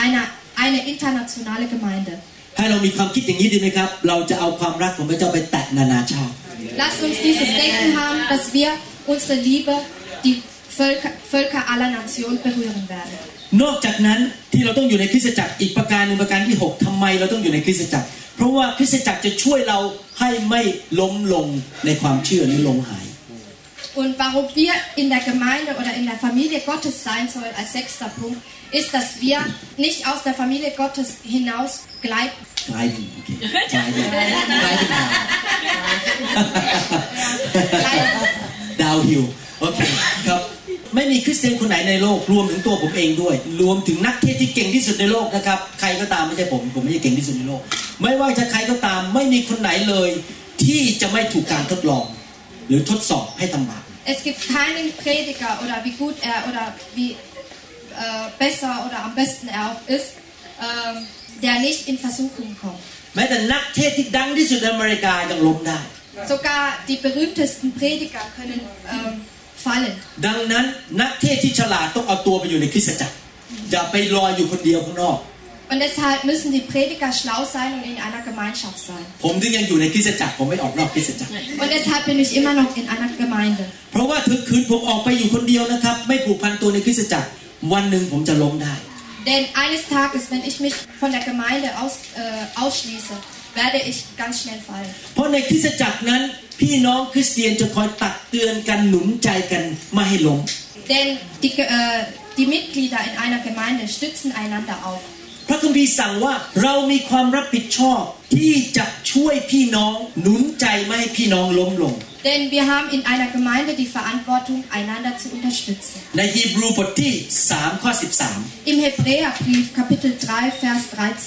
eine, eine internationale Gemeinde. ให้เรามีความคิดอย่างนี้ดีไหมครับ เราจะเอาความรักของพระเจ้าไปแตะนานาชาติ Lasst uns dieses Denken haben, dass wir unsere Liebe die Völker, Völker aller Nationen berühren werden. นอกจากนั้นที่เราต้องอยู่ในคริสตจักรอีกประการหนึ่งประการที่ 6ทำไมเราต้องอยู่ในคริสตจักร เพราะว่าคริสตจักรจะช่วยเราให้ไม่ล้มลงในความเชื่อหรือลงหาย Und warum wir in der Gemeinde oder in der Familie Gottes sein sollen, als sechster Punkt, ist, dass wir nicht aus der Familie Gottes hinaus gleiten. กลายเป็นโอเคกลายเป็นกลายเป็นดาวดาวฮิวโอเคครับ ไม่มีคริสเตียนคนไหนในโลกรวมถึงตัวผมเองด้วย รวมถึงนักเทศที่เก่งที่สุดในโลกนะครับ ใครก็ตามไม่ใช่ผม ผมไม่ใช่เก่งที่สุดในโลก ไม่ว่าจะใครก็ตามไม่มีคนไหนเลย ที่จะไม่ถูกการทดลอง หรือทดสอบให้ทำบาป Es gibt keinen Prediger oder wie gut er oder wie äh, besser oder am besten er auch ist, ähm, der nicht in Versuchung kommt. แม้แต่นักเทศที่ดังที่สุดในอเมริกายังล้มได้ Sogar die berühmtesten Prediger können ähm, fallen ดังนั้นนักเทศที่ฉลาดต้องเอาตัวไปอยู่ในคริสตจักรอย่าไปลอยอยู่คนเดียวข้างนอก Und deshalb müssen die Prediger schlau sein und in einer Gemeinschaft sein. Und deshalb bin ich immer noch in einer Gemeinde. Denn eines Tages, wenn ich mich von der Gemeinde aus, äh, ausschließe, werde ich ganz schnell fallen. เพราะในคริสตจักรนั้น พี่น้องคริสเตียนจะคอยตักเตือนกันหนุนใจกันไม่ให้ล้ม Denn die, Ge- äh, die Mitglieder in einer Gemeinde stützen einander auf. พระคัมภีร์สั่งว่าเรามีความรับผิดชอบที่จะช่วยพี่น้องหนุนใจไม่ให้พี่น้องล้มลง Denn wir haben in einer Gemeinde die Verantwortung, einander zu unterstützen. ในฮีบรูบทที่3ข้อ13 Im Hebräerbrief Kapitel 3, Vers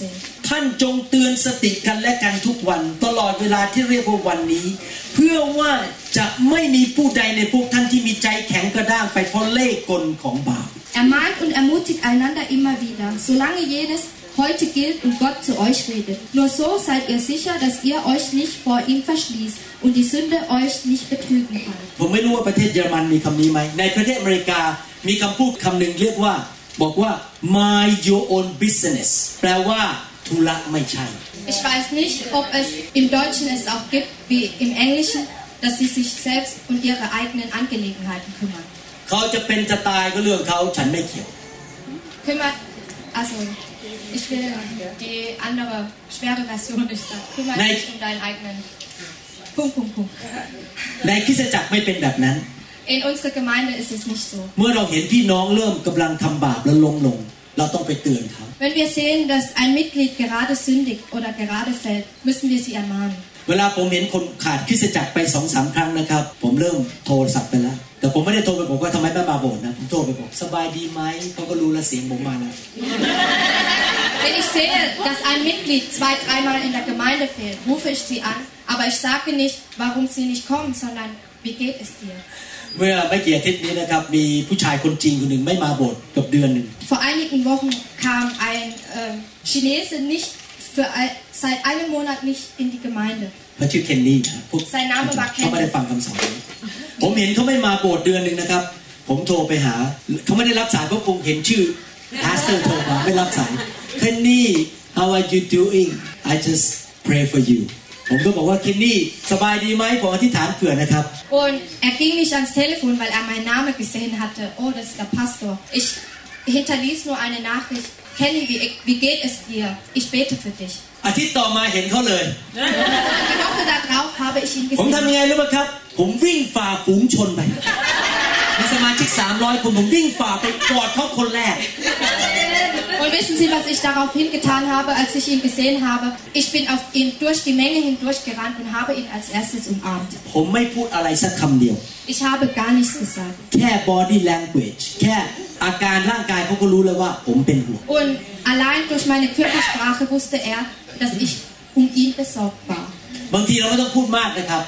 13. ท่านจงเตือนสติกันและกันทุกวัน ตลอดเวลาที่เรียกว่าวันนี้ เพื่อว่าจะไม่มีผู้ใดในพวกท่านที่มีใจแข็งกระด้างไปเพราะเล่ห์กลของบาป Ermahnt und ermutigt einander immer wieder, solange jedes heute gilt und Gott zu euch redet. Nur so seid ihr sicher, dass ihr euch nicht vor ihm verschließt und die Sünde euch nicht betrügen kann. ผมไม่รู้ว่าประเทศเยอรมันมีคำนี้ไหม ในประเทศอเมริกามีคำพูดคำหนึ่งเรียกว่า บอกว่า mind your own business แปลว่าธุระไม่ใช่ Ich weiß nicht, ob es im Deutschen es auch gibt, wie im Englischen, dass sie sich selbst um ihre eigenen Angelegenheiten kümmern. เขาจะเป็นจะตายก็เรื่องเขาฉันไม่เกี่ยว Kümmert, also ich will die andere schwere Version nicht sagen. Kümmert Nein. dich um deinen eigenen Punkt, Punkt, Punkt. ในคริสตจักรไม่เป็นแบบนั้น In unserer Gemeinde ist es nicht so. เมื่อเราเห็นพี่น้องเริ่มกำลังทำบาปแล้วล้มลง เราต้องไปเตือนเขา Wenn wir sehen, dass ein Mitglied gerade sündigt oder gerade fällt, müssen wir sie ermahnen. เวลาผมเห็นคนขาดคริสตจักรไปสองสามครั้งนะครับ ผมเริ่มโทรศัพท์ไปแล้ว แต่ผมไม่ได้โทรไปบอกว่าทำไมไม่มาโบสถ์นะผมโทรไปบอกสบายดีไหมเขาก็รู้และเสียงผมมาแล้ว Wenn ich sehe, dass ein Mitglied zwei, dreimal in der Gemeinde fehlt, rufe ich sie an, aber ich sage nicht, warum sie nicht kommen, sondern wie geht es dir? เมื่อไม่กี่อาทิตย์นี้นะครับมีผู้ชายคนจีนคนหนึ่งไม่มาโบสถ์เกับเดือนหนึ่ง Vor einigen Wochen kam ein ähm, Chinese nicht für ein, seit einem Monat nicht in die Gemeinde. เขาชื่อเคนนี่นะพวกใส่น้ำมาบักเคนเขาไม่ได้ฟังคำสอนผมเห็นเขาไม่มาโบสถ์เดือนหนึ่งนะครับ ผมโทรไปหาเขาไม่ได้รับสายเพราะคงเห็นชื่อพาสเตอร์โทรมาไม่รับสายข Kenny how are you doing I just pray for you ผมก็บอกว่า Kenny สบายดีไหมผมอธิษฐานเผื่อนะครับ Und er ging nicht ans Telefon, weil er meinen Namen gesehen hatte. Oh, das ist der Pastor. Ich hinterließ nur eine Nachricht. Kenny, wie, wie geht es dir? Ich bete für dich. อาทิตย์ต่อมาเห็นเขาเลย Die Woche darauf habe ich ihn ผมทำ gesehen. ยังไงรู้ไหมครับ ผมวิ่งฝ่าฝูงชนไป มีสมาชิก 300 คนผมวิ่งฝ่าไปกอดเขาคนแรก Und wissen Sie, was ich daraufhin getan habe, als ich ihn gesehen habe? Ich bin auf ihn durch die Menge hindurch gerannt und habe ihn als erstes umarmt. ผมไม่พูดอะไรสักคำเดียว Ich habe gar nichts gesagt. แค่ body language แค่อาการร่างกายเขาก็รู้เลยว่าผมเป็นห่วง Und allein durch meine Körpersprache wusste er, dass ich um ihn besorgt war. บางทีเราไม่ต้องพูดมากนะครับ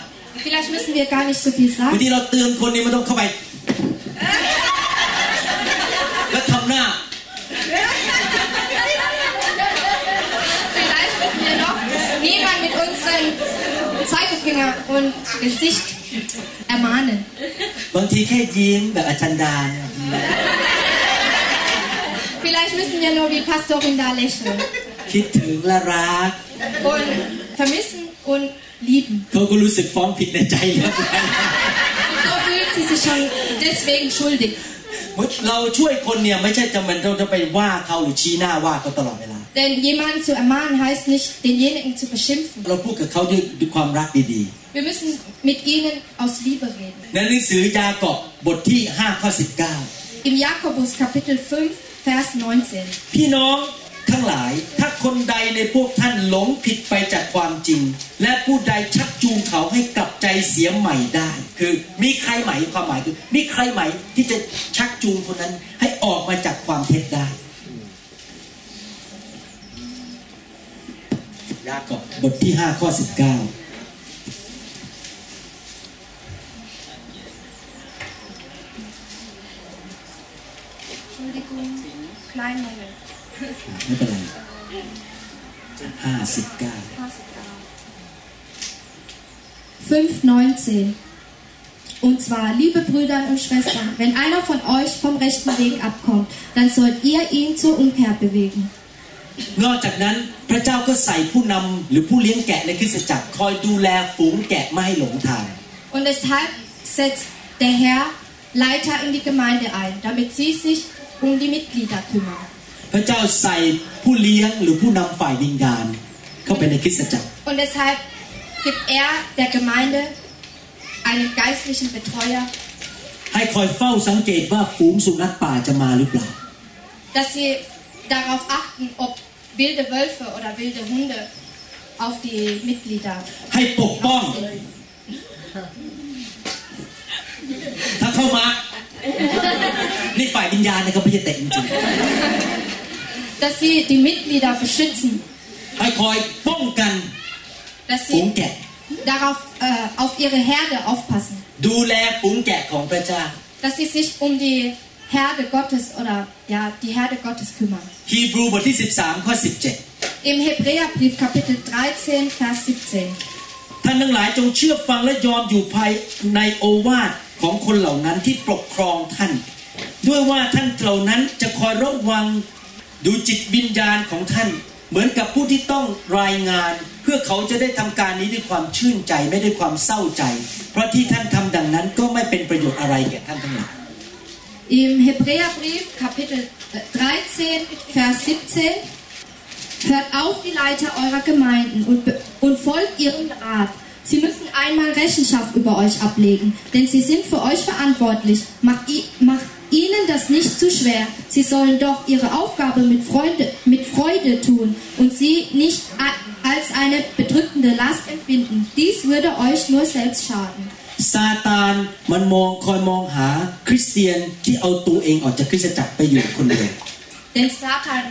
Vielleicht müssen wir gar nicht so viel บาง sagen. ทีเราเตือนคนนี้มันต้องเข้าไป Zeigefinger und Gesicht ermahnen. บางทีแค่ยิ้มแบบอาจารย์ดาเนี่ย Vielleicht müssen wir nur wie Pastorin da lächeln คิดถึงและรัก und vermissen und lieben. เขาก็รู้สึกฟ้องผิดในใจแล้ว Und so fühlt sie sich schon deswegen schuldig. เราช่วยคนเนี่ยไม่ใช่จำเป็นเราจะไปว่าเขาหรือชี้หน้าว่าเขาตลอดเวลา Denn jemanden zu ermahnen heißt nicht, denjenigen zu beschimpfen. เราพูดกับเขาด้วยด้วยความรักดี Wir müssen mit ihnen aus Liebe reden. ๆในหนังสือยากอบบทที่5ข้อ19 Im Jakobus Kapitel 5, Vers 19. พี่น้องทั้งหลายถ้าคนใดในพวกท่านหลงผิดไปจากความจริง และผู้ใดชักจูงเขาให้กลับใจเสียใหม่ได้ คือมีใครไหมความหมายคือมีใครไหมที่จะชักจูงคนนั้นให้ออกมาจากความเท็จได้ กอบบทที่ 5 ข้อ 19 Entschuldigung, kleinen Moment. ไม่เป็นไรห้าสิบเก้า 5,19. Und zwar, liebe Brüder und Schwestern, wenn einer von euch vom rechten Weg abkommt, dann sollt ihr ihn zur Umkehr bewegen. นอกจากนั้นพระเจ้าก็ใส่ผู้นำหรือผู้เลี้ยงแกะในคริสตจักรคอยดูแลฝูงแกะไม่ให้หลงทาง Und deshalb setzt der Herr Leiter in die Gemeinde ein, damit sie sich um die Mitglieder kümmern. พระเจ้าใส่ผู้เลี้ยงหรือผู้นำฝ่ายวิญญาณเข้าไปในคริสตจักร Und deshalb gibt er der Gemeinde einen geistlichen Betreuer, ให้คอยเฝ้าสังเกตว่าฝูงสุนัขป่าจะมาหรือเปล่า dass sie darauf achten, ob wilde Wölfe oder wilde Hunde auf die Mitglieder ให้ปกป้อง sind. ถ้าเข้ามา นี่ฝ่ายวิญญาณนะครับไม่ใช่เตะจริง Dass sie die Mitglieder beschützen, ๆให้คอยป้องกัน dass ฝูง sie แกะ darauf äh, auf ihre Herde aufpassen, ดูแลฝูงแกะของพระเจ้า dass sie sich um die Herde Gottes oder ja die Herde Gottes kümmern. ฮีบรูบทที่ 13 ข้อ 17 Im Hebräerbrief Kapitel 13 Vers 17. ท่านทั้งหลายจงเชื่อฟังและยอมอยู่ภายในโอวาทของคนเหล่านั้นที่ปกครองท่าน ด้วยว่าท่านเหล่านั้นจะคอยระวังดูจิตวิญญาณของท่าน เหมือนกับผู้ที่ต้องรายงานเพื่อเขาจะได้ทำการนี้ด้วยความชื่นใจไม่ด้วยความเศร้าใจ เพราะที่ท่านทำดังนั้นก็ไม่เป็นประโยชน์อะไรแก่ท่านทั้งหลาย Im Hebräerbrief Kapitel 13 Vers 17 Hört auf die Leiter eurer Gemeinden und, und folgt ihrem Rat. Sie müssen einmal Rechenschaft über euch ablegen, denn sie sind für euch verantwortlich. Macht, macht ihnen das nicht zu schwer. Sie sollen doch ihre Aufgabe mit Freude, mit Freude tun und sie nicht als eine bedrückende Last empfinden. Dies würde euch nur selbst schaden. ซาตานมันมองคอยมองหาคริสเตียนที่เอาตัวเองออกจากคริสตจักรไปอยู่คนเดียว Denn Satan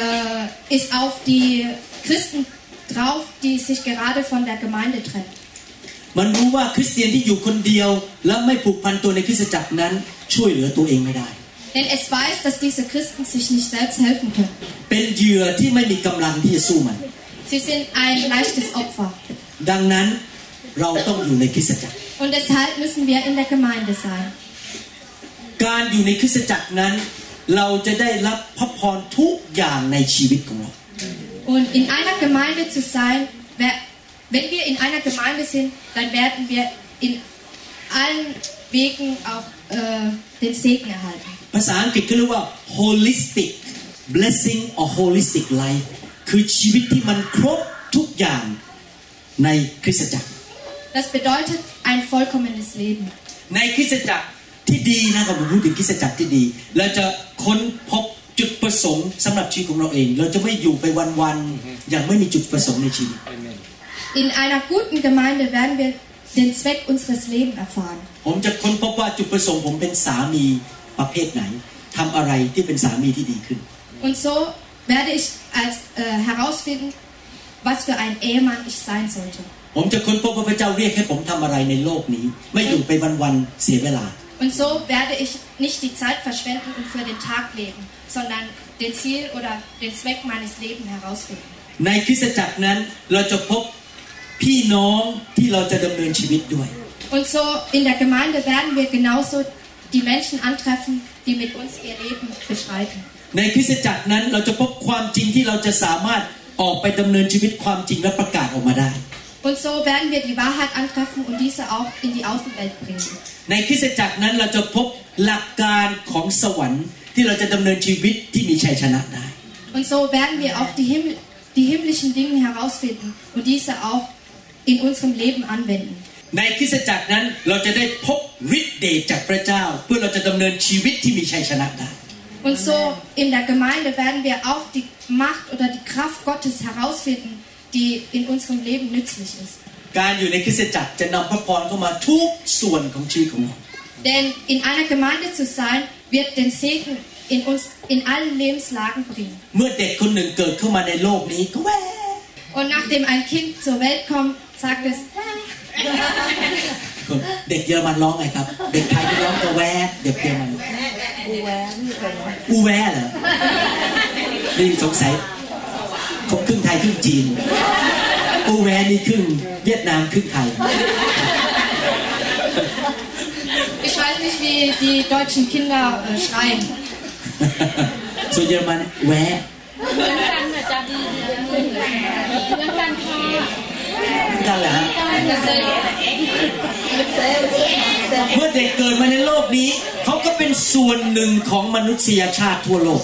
äh, ist auf die Christen drauf, die sich gerade von der Gemeinde trennen. มันรู้ว่าคริสเตียนที่อยู่คนเดียว และไม่ผูกพันตัวในคริสตจักรนั้น ช่วยเหลือตัวเองไม่ได้ Denn es weiß, dass diese Christen sich nicht selbst helfen können. เป็นเหยื่อที่ไม่มีกำลังที่จะสู้มัน Sie sind ein leichtes Opfer. ดังนั้น เราต้องอยู่ในคริสตจักร Und deshalb müssen wir in der Gemeinde sein. การอยู่ในคริสตจักรนั้น เราจะได้รับพระพรทุกอย่างในชีวิตของเรา Und in einer Gemeinde zu sein, wer- wenn wir in einer Gemeinde sind, dann werden wir in allen Wegen auch äh, den Segen erhalten. ภาษาอังกฤษเขาเรียกว่า holistic blessing or holistic life คือชีวิตที่มันครบทุกอย่างในคริสตจักร Das bedeutet ein vollkommenes Leben. ในคริสตจักรที่ดีนะครับผมพูดถึงคริสตจักรที่ดี เราจะค้นพบจุดประสงค์สำหรับชีวิตของเราเอง เราจะไม่อยู่ไปวันๆอย่างไม่มีจุดประสงค์ในชีวิต In einer guten Gemeinde werden wir den Zweck unseres Lebens erfahren. ผมจะค้นพบว่าจุดประสงค์ผมเป็นสามีประเภทไหนทำอะไรที่เป็นสามีที่ดีขึ้น Und so werde ich als, äh, herausfinden, was für ein Ehemann ich sein sollte. ผมจะค้นพบว่าพระเจ้าเรียกให้ผมทำอะไรในโลกนี้ ไม่อยู่ไปวันๆเสียเวลา Und so werde ich nicht die Zeit verschwenden und für den Tag leben, sondern den Ziel oder den Zweck meines Lebens herausfinden. ในคริสตจักรนั้นเราจะพบพี่น้องที่เราจะดำเนินชีวิตด้วย Und so in der Gemeinde werden wir genauso die Menschen antreffen, die mit uns ihr Leben beschreiten. ในคริสตจักรนั้นเราจะพบความจริงที่เราจะสามารถออกไปดำเนินชีวิตความจริงและประกาศออกมาได้ Und so werden wir die Wahrheit antreffen und diese auch in die Außenwelt bringen. ในคริสตจักรนั้นเราจะพบหลักการของสวรรค์ ที่เราจะดำเนินชีวิตที่มีชัยชนะได้ Und so werden wir auch die, Himmel, die himmlischen Dinge herausfinden und diese auch in unserem Leben anwenden. ในคริสตจักรนั้นเราจะได้พบฤทธิ์เดชจากพระเจ้า เพื่อเราจะดำเนินชีวิตที่มีชัยชนะได้ Und so in der Gemeinde werden wir auch die Macht oder die Kraft Gottes herausfinden, die in unserem Leben nützlich ist. การอยู่ในคริสตจักรจะนำพระพรเข้ามาทุกส่วนของชีวิตของเรา Denn in einer Gemeinde zu sein, wird den Segen in uns in allen Lebenslagen bringen. เมื่อเด็กคนหนึ่งเกิดเข้ามาในโลกนี้ก็แวะ Und nachdem ein Kind zur Welt kommt, sagt es, คนเด็กเยอรมันร้องไงครับ เด็กไทยก็ร้องกระแวะเด็กเยอรมันอูแวะเหรอนี่สงสัย คงครึ่งไทยครึ่งจีนอูแวะนี่ครึ่งเวียดนามครึ่งไทย ich weiß nicht, wie die deutschen Kinder äh, schreien. ส่วนเยอรมันแวะเหมือนกันอาจารย์เหมือนกันค่ะกันแหละฮะ Dasselbe. เมื่อเด็กเกิดมาในโลกนี้ เขาก็เป็นส่วนหนึ่งของมนุษยชาติทั่วโลก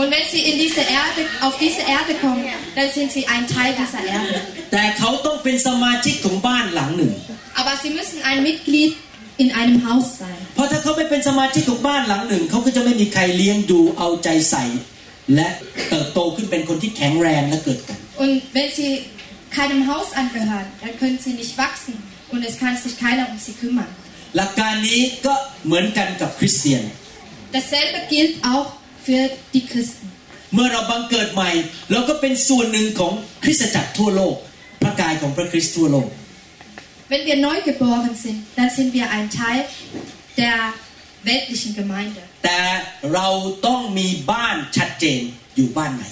Und wenn sie in diese Erde, auf diese Erde kommen, dann sind sie ein Teil dieser Erde. แต่เขาต้องเป็นสมาชิกของบ้านหลังหนึ่ง Aber sie müssen ein Mitglied in einem Haus sein. เพราะถ้าเขาไม่เป็นสมาชิกของบ้านหลังหนึ่ง เขาก็จะไม่มีใครเลี้ยงดูเอาใจใส่ และเติบโตขึ้นเป็นคนที่แข็งแรงและเกิดกัน Und wenn sie keinem Haus angehören, dann können sie nicht wachsen und es kann sich keiner um sie kümmern. หลักการนี้ก็เหมือนกันกับคริสเตียน Dasselbe gilt auch für die Christen. เมื่อเราบังเกิดใหม่ เราก็เป็นส่วนหนึ่งของคริสตจักรทั่วโลก พระกายของพระคริสต์ทั่วโลก Wenn wir neu geboren sind, dann sind wir ein Teil der weltlichen Gemeinde. แต่เราต้องมีบ้านชัดเจนอยู่บ้านไหน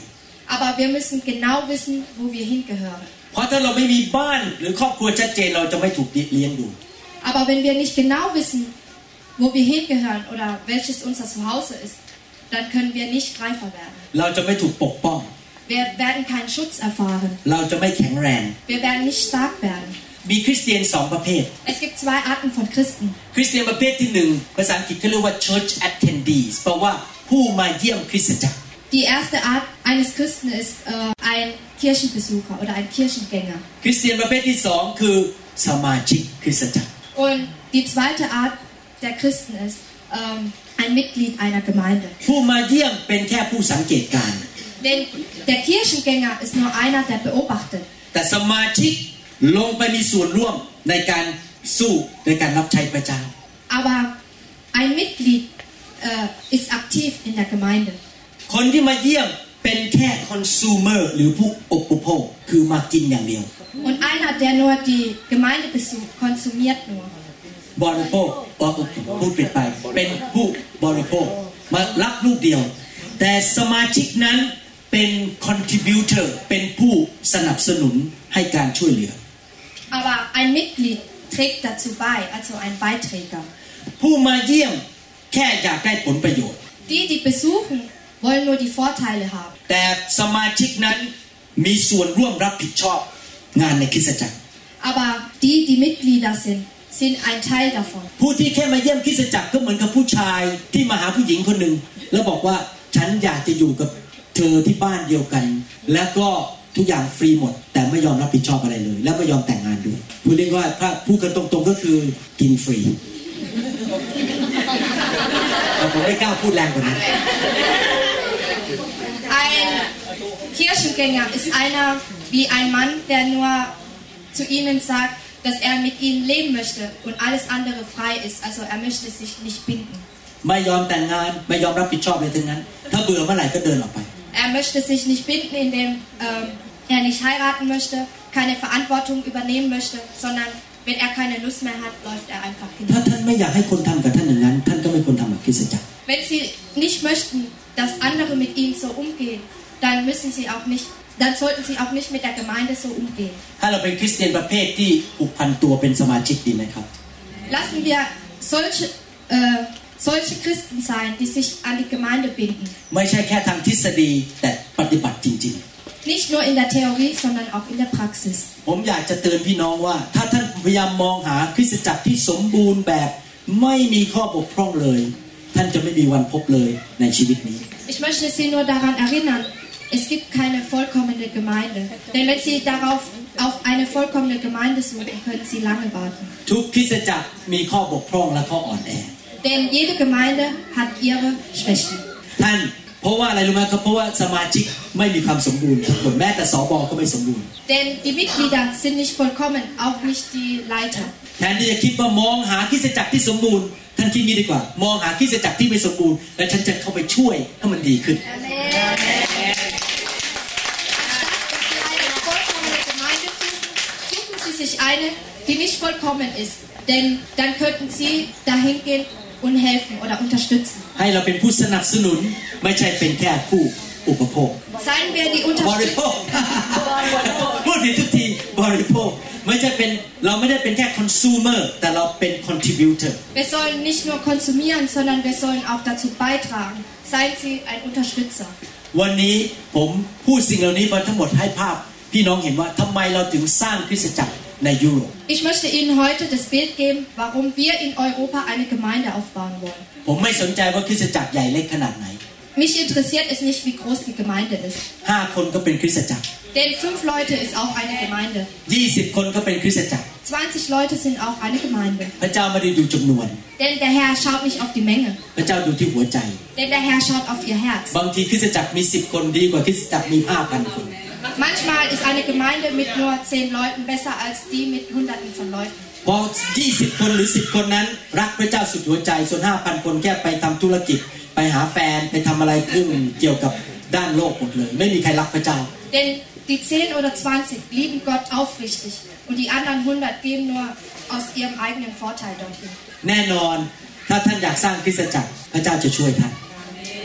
Aber wir müssen genau wissen, wo wir hingehören. เพราะถ้าเราไม่มีบ้านหรือครอบครัวชัดเจนเราจะไม่ถูกเลี้ยงดู Aber wenn wir nicht genau wissen, wo wir hingehören oder welches unser Zuhause ist, dann können wir nicht reifer werden. เราจะไม่ถูกปกป้อง Wir werden keinen Schutz erfahren. เราจะไม่แข็งแรง Wir werden nicht stark werden. มีคริสเตียนสองประเภท Es gibt zwei Arten von Christen. คริสเตียนประเภทที่หนึ่งภาษาอังกฤษเขาเรียกว่า church attendees แปลว่าผู้มาเยี่ยมคริสตจักร Die erste Art eines Christen ist äh, ein Kirchenbesucher oder ein Kirchengänger. คริสเตียนประเภทที่สองคือสมาชิกคริสตจักร Und die zweite Art der Christen ist ähm, ein Mitglied einer Gemeinde. ผู้มาเยี่ยมเป็นแค่ผู้สังเกตการณ์ Denn der Kirchengänger ist nur einer, der beobachtet. แต่สมาชิกลงไปมีส่วนร่วมในการสู้ในการรับใช้พระเจ้า Aber ein Mitglied äh, ist aktiv in der Gemeinde. คนที่มาเยี่ยมเป็นแค่ consumer หรือผู้อุปโภคคือมากินอย่างเดียว Und einer, der nur die Gemeinde besucht, konsumiert nur. บริโภคอ๋อพูดผิดไป เป็นผู้บริโภคมารับลูกเดียว แต่สมาชิกนั้นเป็น contributor เป็นผู้สนับสนุนให้การช่วยเหลือ Aber ein Mitglied trägt dazu bei, also ein Beiträger. ผู้มาเยี่ยมแค่อยากได้ผลประโยชน์ Die, die besuchen, wollen nur die Vorteile haben. แต่สมาชิกนั้นมีส่วนร่วมรับผิดชอบงานในคริสตจักร Aber die, die Mitglieder sind, sind ein Teil davon. ผู้ที่แค่มาเยี่ยมคริสตจักรก็เหมือนกับผู้ชายที่มาหาผู้หญิงคนหนึ่ง แล้วบอกว่าฉันอยากจะอยู่กับเธอที่บ้านเดียวกัน แล้วก็ทุกอย่างฟรีหมด แต่ไม่ยอมรับผิดชอบอะไรเลย และไม่ยอมแต่งงานด้วยพูดเรียกว่าถ้าพูดกันตรงๆก็คือกินฟรีแต่ผมไม่กล้าพูดแรงกว่านั้น Ein Kirchengänger ist einer wie ein Mann, der nur zu ihnen sagt, dass er mit ihnen leben möchte und alles andere frei ist. Also er möchte sich nicht binden. ไม่ยอมแต่งงานไม่ยอมรับผิดชอบอะไรทั้งนั้น ถ้าเบื่อเมื่อไหร่ก็เดินออกไป Er möchte sich nicht binden, indem ähm, er nicht heiraten möchte, keine Verantwortung übernehmen möchte, sondern wenn er keine Lust mehr hat, läuft er einfach ถ้า hin. ท่านไม่อยากให้คนทำกับท่านอย่างนั้น ท่านก็ไม่ควรทำกับคริสตจักร Wenn sie nicht möchten, dass andere mit ihnen so umgehen, dann müssen sie auch nicht, dann sollten sie auch nicht mit der Gemeinde so umgehen. ถ้าเราเป็นคริสเตียนประเภทที่ผูกพันตัวเป็นสมาชิกดีไหมครับ Lassen wir solche, äh, solche Christen sein, die sich an die Gemeinde binden. ไม่ใช่แค่ทางทฤษฎีแต่ปฏิบัติจริง Nicht nur in der Theorie, sondern auch in der Praxis. ๆ ผมอยากจะเตือนพี่น้องว่า ถ้าท่านพยายามมองหาคริสตจักรที่สมบูรณ์แบบ ไม่มีข้อบกพร่องเลย ท่านจะไม่มีวันพบเลยในชีวิตนี้ Ich möchte Sie nur daran erinnern, es gibt keine vollkommene Gemeinde. Denn wenn Sie darauf auf eine vollkommene Gemeinde suchen, können Sie lange warten. ทุกคริสตจักรมีข้อบกพร่องและข้ออ่อนแอ Denn jede Gemeinde hat ihre Schwächen. ท่านเพราะว่าอะไรรู้ไหมครับเพราะว่าสมาชิกไม่มีความสมบูรณ์ทุกคนแม้แต่สบก็ไม่สมบูรณ์ Denn die Mitglieder sind nicht vollkommen, auch nicht die Leiter. แทนที่จะคิดว่ามองหาคริสตจักรที่สมบูรณ์ท่านคิดนี้ดีกว่า มองหาคริสตจักรที่ไม่สมบูรณ์แล้วฉันจะเข้าไปช่วยให้มันดีขึ้น eine eine, die nicht vollkommen ist. Denn dann könnten Sie dahin gehen und helfen oder unterstützen. ให้เราเป็นผู้สนับสนุนไม่ใช่เป็นแค่ผู้อุปโภค Seien wir die บริโภ Unterstützer. ค พูดผิดทุกทีบริโภคไม่ใช่เป็นเราไม่ได้เป็นแค่ consumer แต่เราเป็น contributor Wir sollen nicht nur konsumieren, sondern wir sollen auch dazu beitragen. Seien Sie ein Unterstützer. วันนี้ผมพูดสิ่งเหล่านี้มาทั้งหมดให้ภาพ พี่น้องเห็นว่าทำไมเราถึงสร้างคริสตจักรในยุโรป Ich möchte Ihnen heute das Bild geben, warum wir in Europa eine Gemeinde aufbauen wollen. Mich interessiert es nicht, wie groß die Gemeinde ist. Denn fünf Leute ist auch eine Gemeinde. 20 Leute sind auch eine Gemeinde. Denn der Herr schaut nicht auf die Menge. Denn der Herr schaut auf ihr Herz. บางทีคริสตจักรมีสิบคนดีกว่าคริสตจักรมีห้าพันคน Manchmal ist eine Gemeinde mit nur 10 Leuten besser als die mit Hunderten von Leuten. เพราะยี่สิบคนหรือสิบคนนั้น รักพระเจ้าสุดหัวใจ ส่วนห้าพันคนแค่ไปทำธุรกิจ ไปหาแฟนไปทำอะไรเรื่องเกี่ยวกับด้านโลกหมดเลย ไม่มีใครรักพระเจ้า Denn die 10 oder 20 lieben Gott aufrichtig und die anderen 100 gehen nur aus ihrem eigenen Vorteil dorthin. แน่นอนถ้าท่านอยากสร้างคริสตจักรพระเจ้าจะช่วยท่าน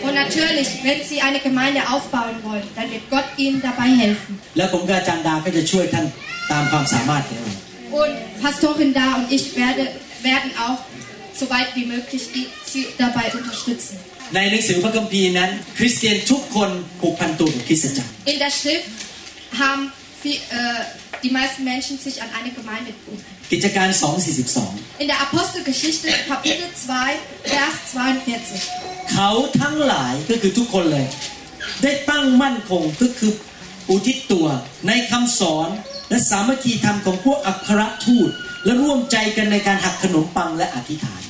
Und natürlich, wenn Sie eine Gemeinde aufbauen wollen, dann wird Gott Ihnen dabei helfen. แล้วผมกับอาจารย์ดาก็จะช่วยท่านตามความสามารถของเรา Und Pastorin Da und ich werde, werden auch so weit wie möglich die, Sie dabei unterstützen. ในหนังสือพระคัมภีร์นั้น คริสเตียนทุกคนผูกพันตัวกับคริสตจักร In der Schrift haben viel, äh, die meisten Menschen sich an eine Gemeinde gebunden. กิจการ 242 In der Apostelgeschichte, Kapitel 2, Vers 42. เขาทั้งหลายก็คือทุกคนเลย ได้ตั้งมั่นคงก็คืออุทิศตัวในคำสอนและสามัคคีธรรมของพวกอัครทูต และร่วมใจกันในการหักขนมปังและอธิษฐาน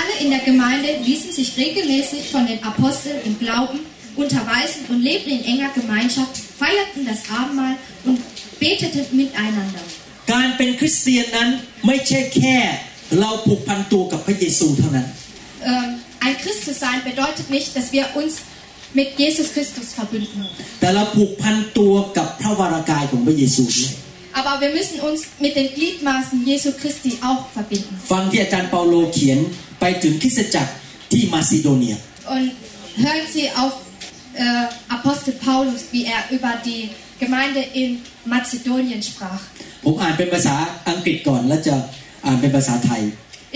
Alle in der Gemeinde ließen sich regelmäßig von den Aposteln im Glauben unterweisen und lebten in enger Gemeinschaft, feierten das Abendmahl und beteten miteinander. การเป็นคริสเตียนนั้นไม่ใช่แค่เราผูกพันตัวกับพระเยซูเท่านั้น Ähm, ein Christ zu sein bedeutet nicht, dass wir uns mit Jesus Christus verbünden. แต่เราผูกพันตัวกับพระวรากายของพระเยซูด้วย Aber wir müssen uns mit den Gliedmaßen Jesu Christi auch verbinden. ฟังที่อาจารย์เปาโลเขียนไปถึงคริสตจักรที่มาซิโดเนีย Und hören Sie auf äh, Apostel Paulus, wie er über die Gemeinde in Mazedonien sprach. ผมอ่านเป็นภาษาอังกฤษก่อนแล้วจะอ่านเป็นภาษาไทย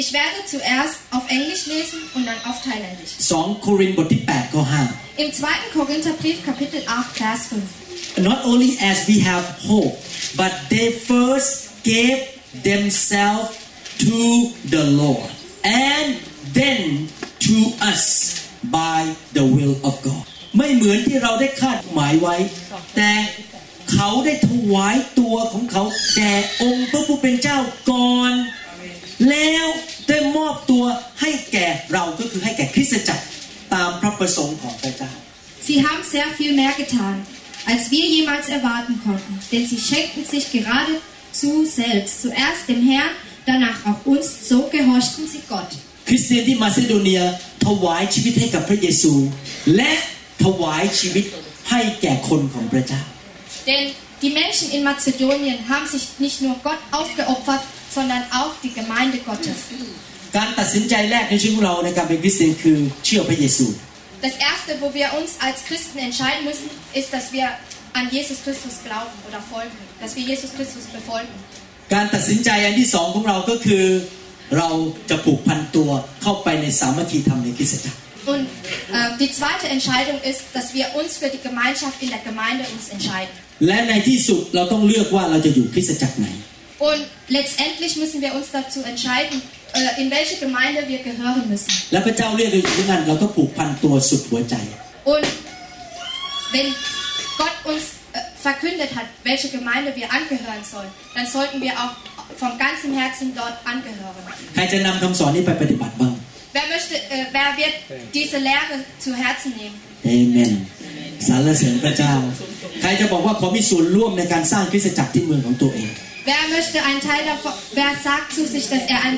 Ich werde zuerst auf Englisch lesen und dann auf Thailändisch. 2โครินธ์บทที่8ข้อ Im 2. Korintherbrief, Kapitel 8, Vers 5. 5 Not only as we have hope but they first gave themselves to the Lord and then to us by the will of God ไม่เหมือนที่เราได้คาดหมายไว้ แต่ เขาได้ถวายตัวของเขาแก่องค์พระผู้เป็นเจ้าก่อน แล้วได้มอบตัวให้แก่เราก็คือให้แก่คริสตจักรตามพระประสงค์ของพระเจ้า Sie haben sehr viel mehr getan, als wir jemals erwarten konnten, denn sie schenkten sich geradezu selbst, zuerst dem Herrn, danach auch uns, so gehorchten sie Gott. คริสเตียนที่มาซิโดเนียถวายชีวิตให้กับพระเยซู และถวายชีวิตให้แก่คนของพระเจ้า Denn die Menschen in Mazedonien haben sich nicht nur Gott aufgeopfert, sondern auch die Gemeinde Gottes. การตัดสินใจแรกในชีวิตของเราในการเป็นคริสเตียนคือเชื่อพระเยซู Das Erste, wo wir uns als Christen entscheiden müssen, ist, dass wir an Jesus Christus glauben oder folgen, dass wir Jesus Christus befolgen. การตัดสินใจอันที่สองของเราก็คือ เราจะผูกพันตัวเข้าไปในสามัคคีธรรมในคริสตจักร Und äh, die zweite Entscheidung ist, dass wir uns für die Gemeinschaft in der Gemeinde uns entscheiden. และในที่สุดเราต้องเลือกว่าเราจะอยู่คริสตจักรไหน Und letztendlich müssen wir uns dazu entscheiden, äh, in welche Gemeinde wir gehören müssen. และพระเจ้าเรียกเราอยู่ที่นั่นเราก็ผูกพันตัวสุดหัวใจ Und wenn Gott uns äh, verkündet hat, welche Gemeinde wir angehören sollen, dann sollten wir auch vom ganzen Herzen dort angehören. ใครจะนำคำสอนนี้ไปปฏิบัติบ้าง Wer möchte, äh, wer wird diese Lehre zu Herzen nehmen? เอเมน สรรเสริญพระเจ้า ใครจะบอกว่าขอมีส่วนร่วมในการสร้างคริสตจักรที่เมืองของตัวเอง Wer möchte einen Teil davon, wer sagt zu sich, dass er, ein,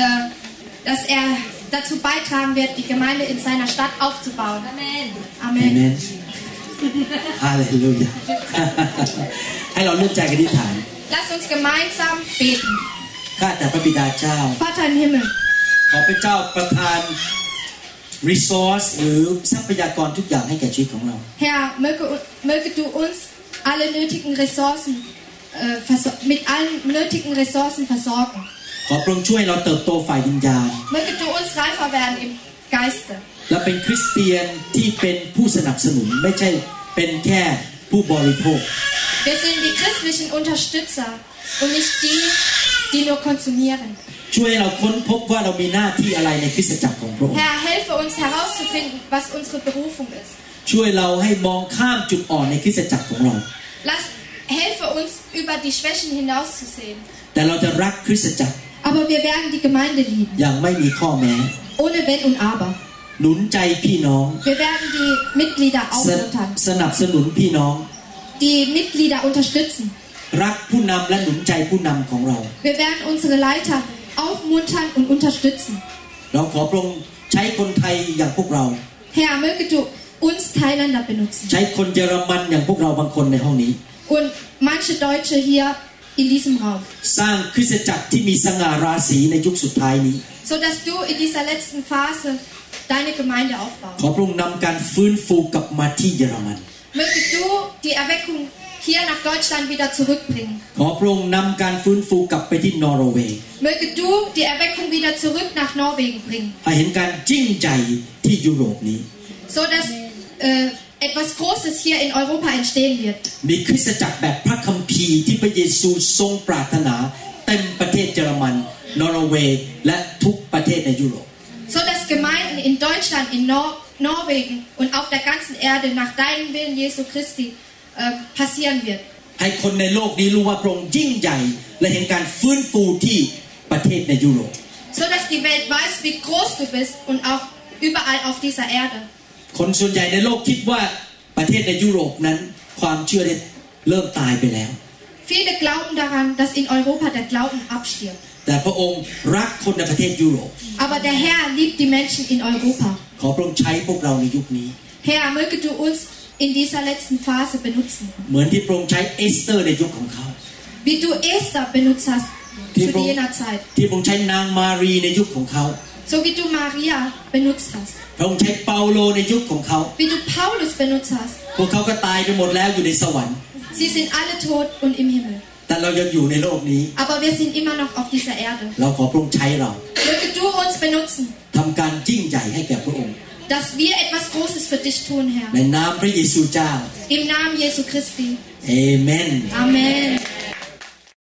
äh, dass er dazu beitragen wird, die Gemeinde in seiner Stadt aufzubauen? Amen. เอ Amen. เมนฮาเลลูยาให้เราเลื่อนใจกันที่ฐาน Lass uns gemeinsam beten. ข้าแต่พระบิดาเจ้า Vater im Himmel, ขอพระเจ้าประทาน resource หรือทรัพยากรทุกอย่างให้แก่ชีวิตของเรา Herr, möge, möge du uns alle nötigen Ressourcen, äh, verso- mit allen nötigen Ressourcen versorgen. ขอพระองค์ช่วยเราเติบโตฝ่ายวิญญาณ Möge du uns reifer werden im Geiste. และเป็นคริสเตียนที่เป็นผู้สนับสนุน ไม่ใช่เป็นแค่ผู้บริโภค Wir sind die christlichen Unterstützer und nicht die, die nur konsumieren. ช่วยให้เราค้นพบว่าเรามีหน้าที่อะไรในคริสตจักรของพระองค์ Herr, helfe uns herauszufinden, was unsere Berufung ist. ช่วยเราให้มองข้ามจุดอ่อนในคริสตจักรของเรา Lass, helfe uns, über die Schwächen hinauszusehen. แต่เราจะรักคริสตจักร Aber wir werden die Gemeinde lieben, อย่างไม่มีข้อแม้ ohne Wenn und Aber. หนุนใจพี่น้อง Wir werden die Mitglieder ส aufmuntern, สนับสนุนพี่น้อง die Mitglieder unterstützen. รักผู้นำและหนุนใจผู้นำของเรา Wir werden unsere Leiter aufmuntern und unterstützen. เราขอพระองค์ใช้คนไทยอย่างพวกเรา Herr, möge du uns Thailänder benutzen ใช้คนเยอรมันอย่างพวกเราบางคนในห้องนี้ und manche Deutsche hier in diesem Raum, สร้างคริสตจักรที่มีสง่าราศีในยุคสุดท้ายนี้ sodass du in dieser letzten Phase deine Gemeinde ข aufbaust. อพระองค์นำการฟื้นฟูกลับมาที่เยอรมัน Möge du die Erweckung hier nach Deutschland wieder zurückbringen. ขอพระองค์นำการฟื้นฟูกลับไปที่นอร์เวย์ Möge du die Erweckung wieder zurück nach Norwegen bringen, ให้เห็นการยิ่งใหญ่ที่ยุโรปนี้ sodass äh, etwas Großes hier in Europa entstehen wird. มีคริสตจักรแบบพระคัมภีร์ที่พระเยซูทรงปรารถนาเต็มประเทศเยอรมัน นอร์เวย์และทุกประเทศในยุโรป Sodass Gemeinden in Deutschland, in Nor Norwegen und auf der ganzen Erde nach deinem Willen Jesu Christi äh, passieren wird. ให้คนในโลกนี้รู้ว่าพระองค์ยิ่งใหญ่ และเห็นการฟื้นฟูที่ประเทศในยุโรป Sodass die Welt weiß, wie groß du bist und auch überall auf dieser Erde. คนส่วนใหญ่ในโลกคิดว่าประเทศในยุโรปนั้น ความเชื่อได้เริ่มตายไปแล้ว Viele glauben daran, dass in Europa der Glauben abstirbt. แต่พระองค์รักคนในประเทศยุโรป Aber der Herr liebt die Menschen in Europa. ขอพระองค์ใช้พวกเราในยุคนี้ Herr, möge du uns in dieser letzten Phase benutzen. เหมือนที่พระองค์ใช้เอสเตอร์ในยุคของเขา Wie du Esther benutzt hast zu jener Zeit. ที่พระองค์ใช้นางมารีในยุคของเขา So wie du Maria benutzt hast. พระองค์ใช้เปาโลในยุคของเขา Wie du Paulus benutzt hast. พวกเขาก็ตายไปหมดแล้วอยู่ในสวรรค์ Sie sind alle tot und im Himmel. แต่เรายังอยู่ในโลกนี้ Aber wir sind immer noch auf dieser Erde. เราขอพระองค์ใช้เรา Möge du uns benutzen. ทำการยิ่งใหญ่ให้แก่พระองค์ dass wir etwas Großes für dich tun, Herr. Im Namen Jesu Christi. Amen. Amen.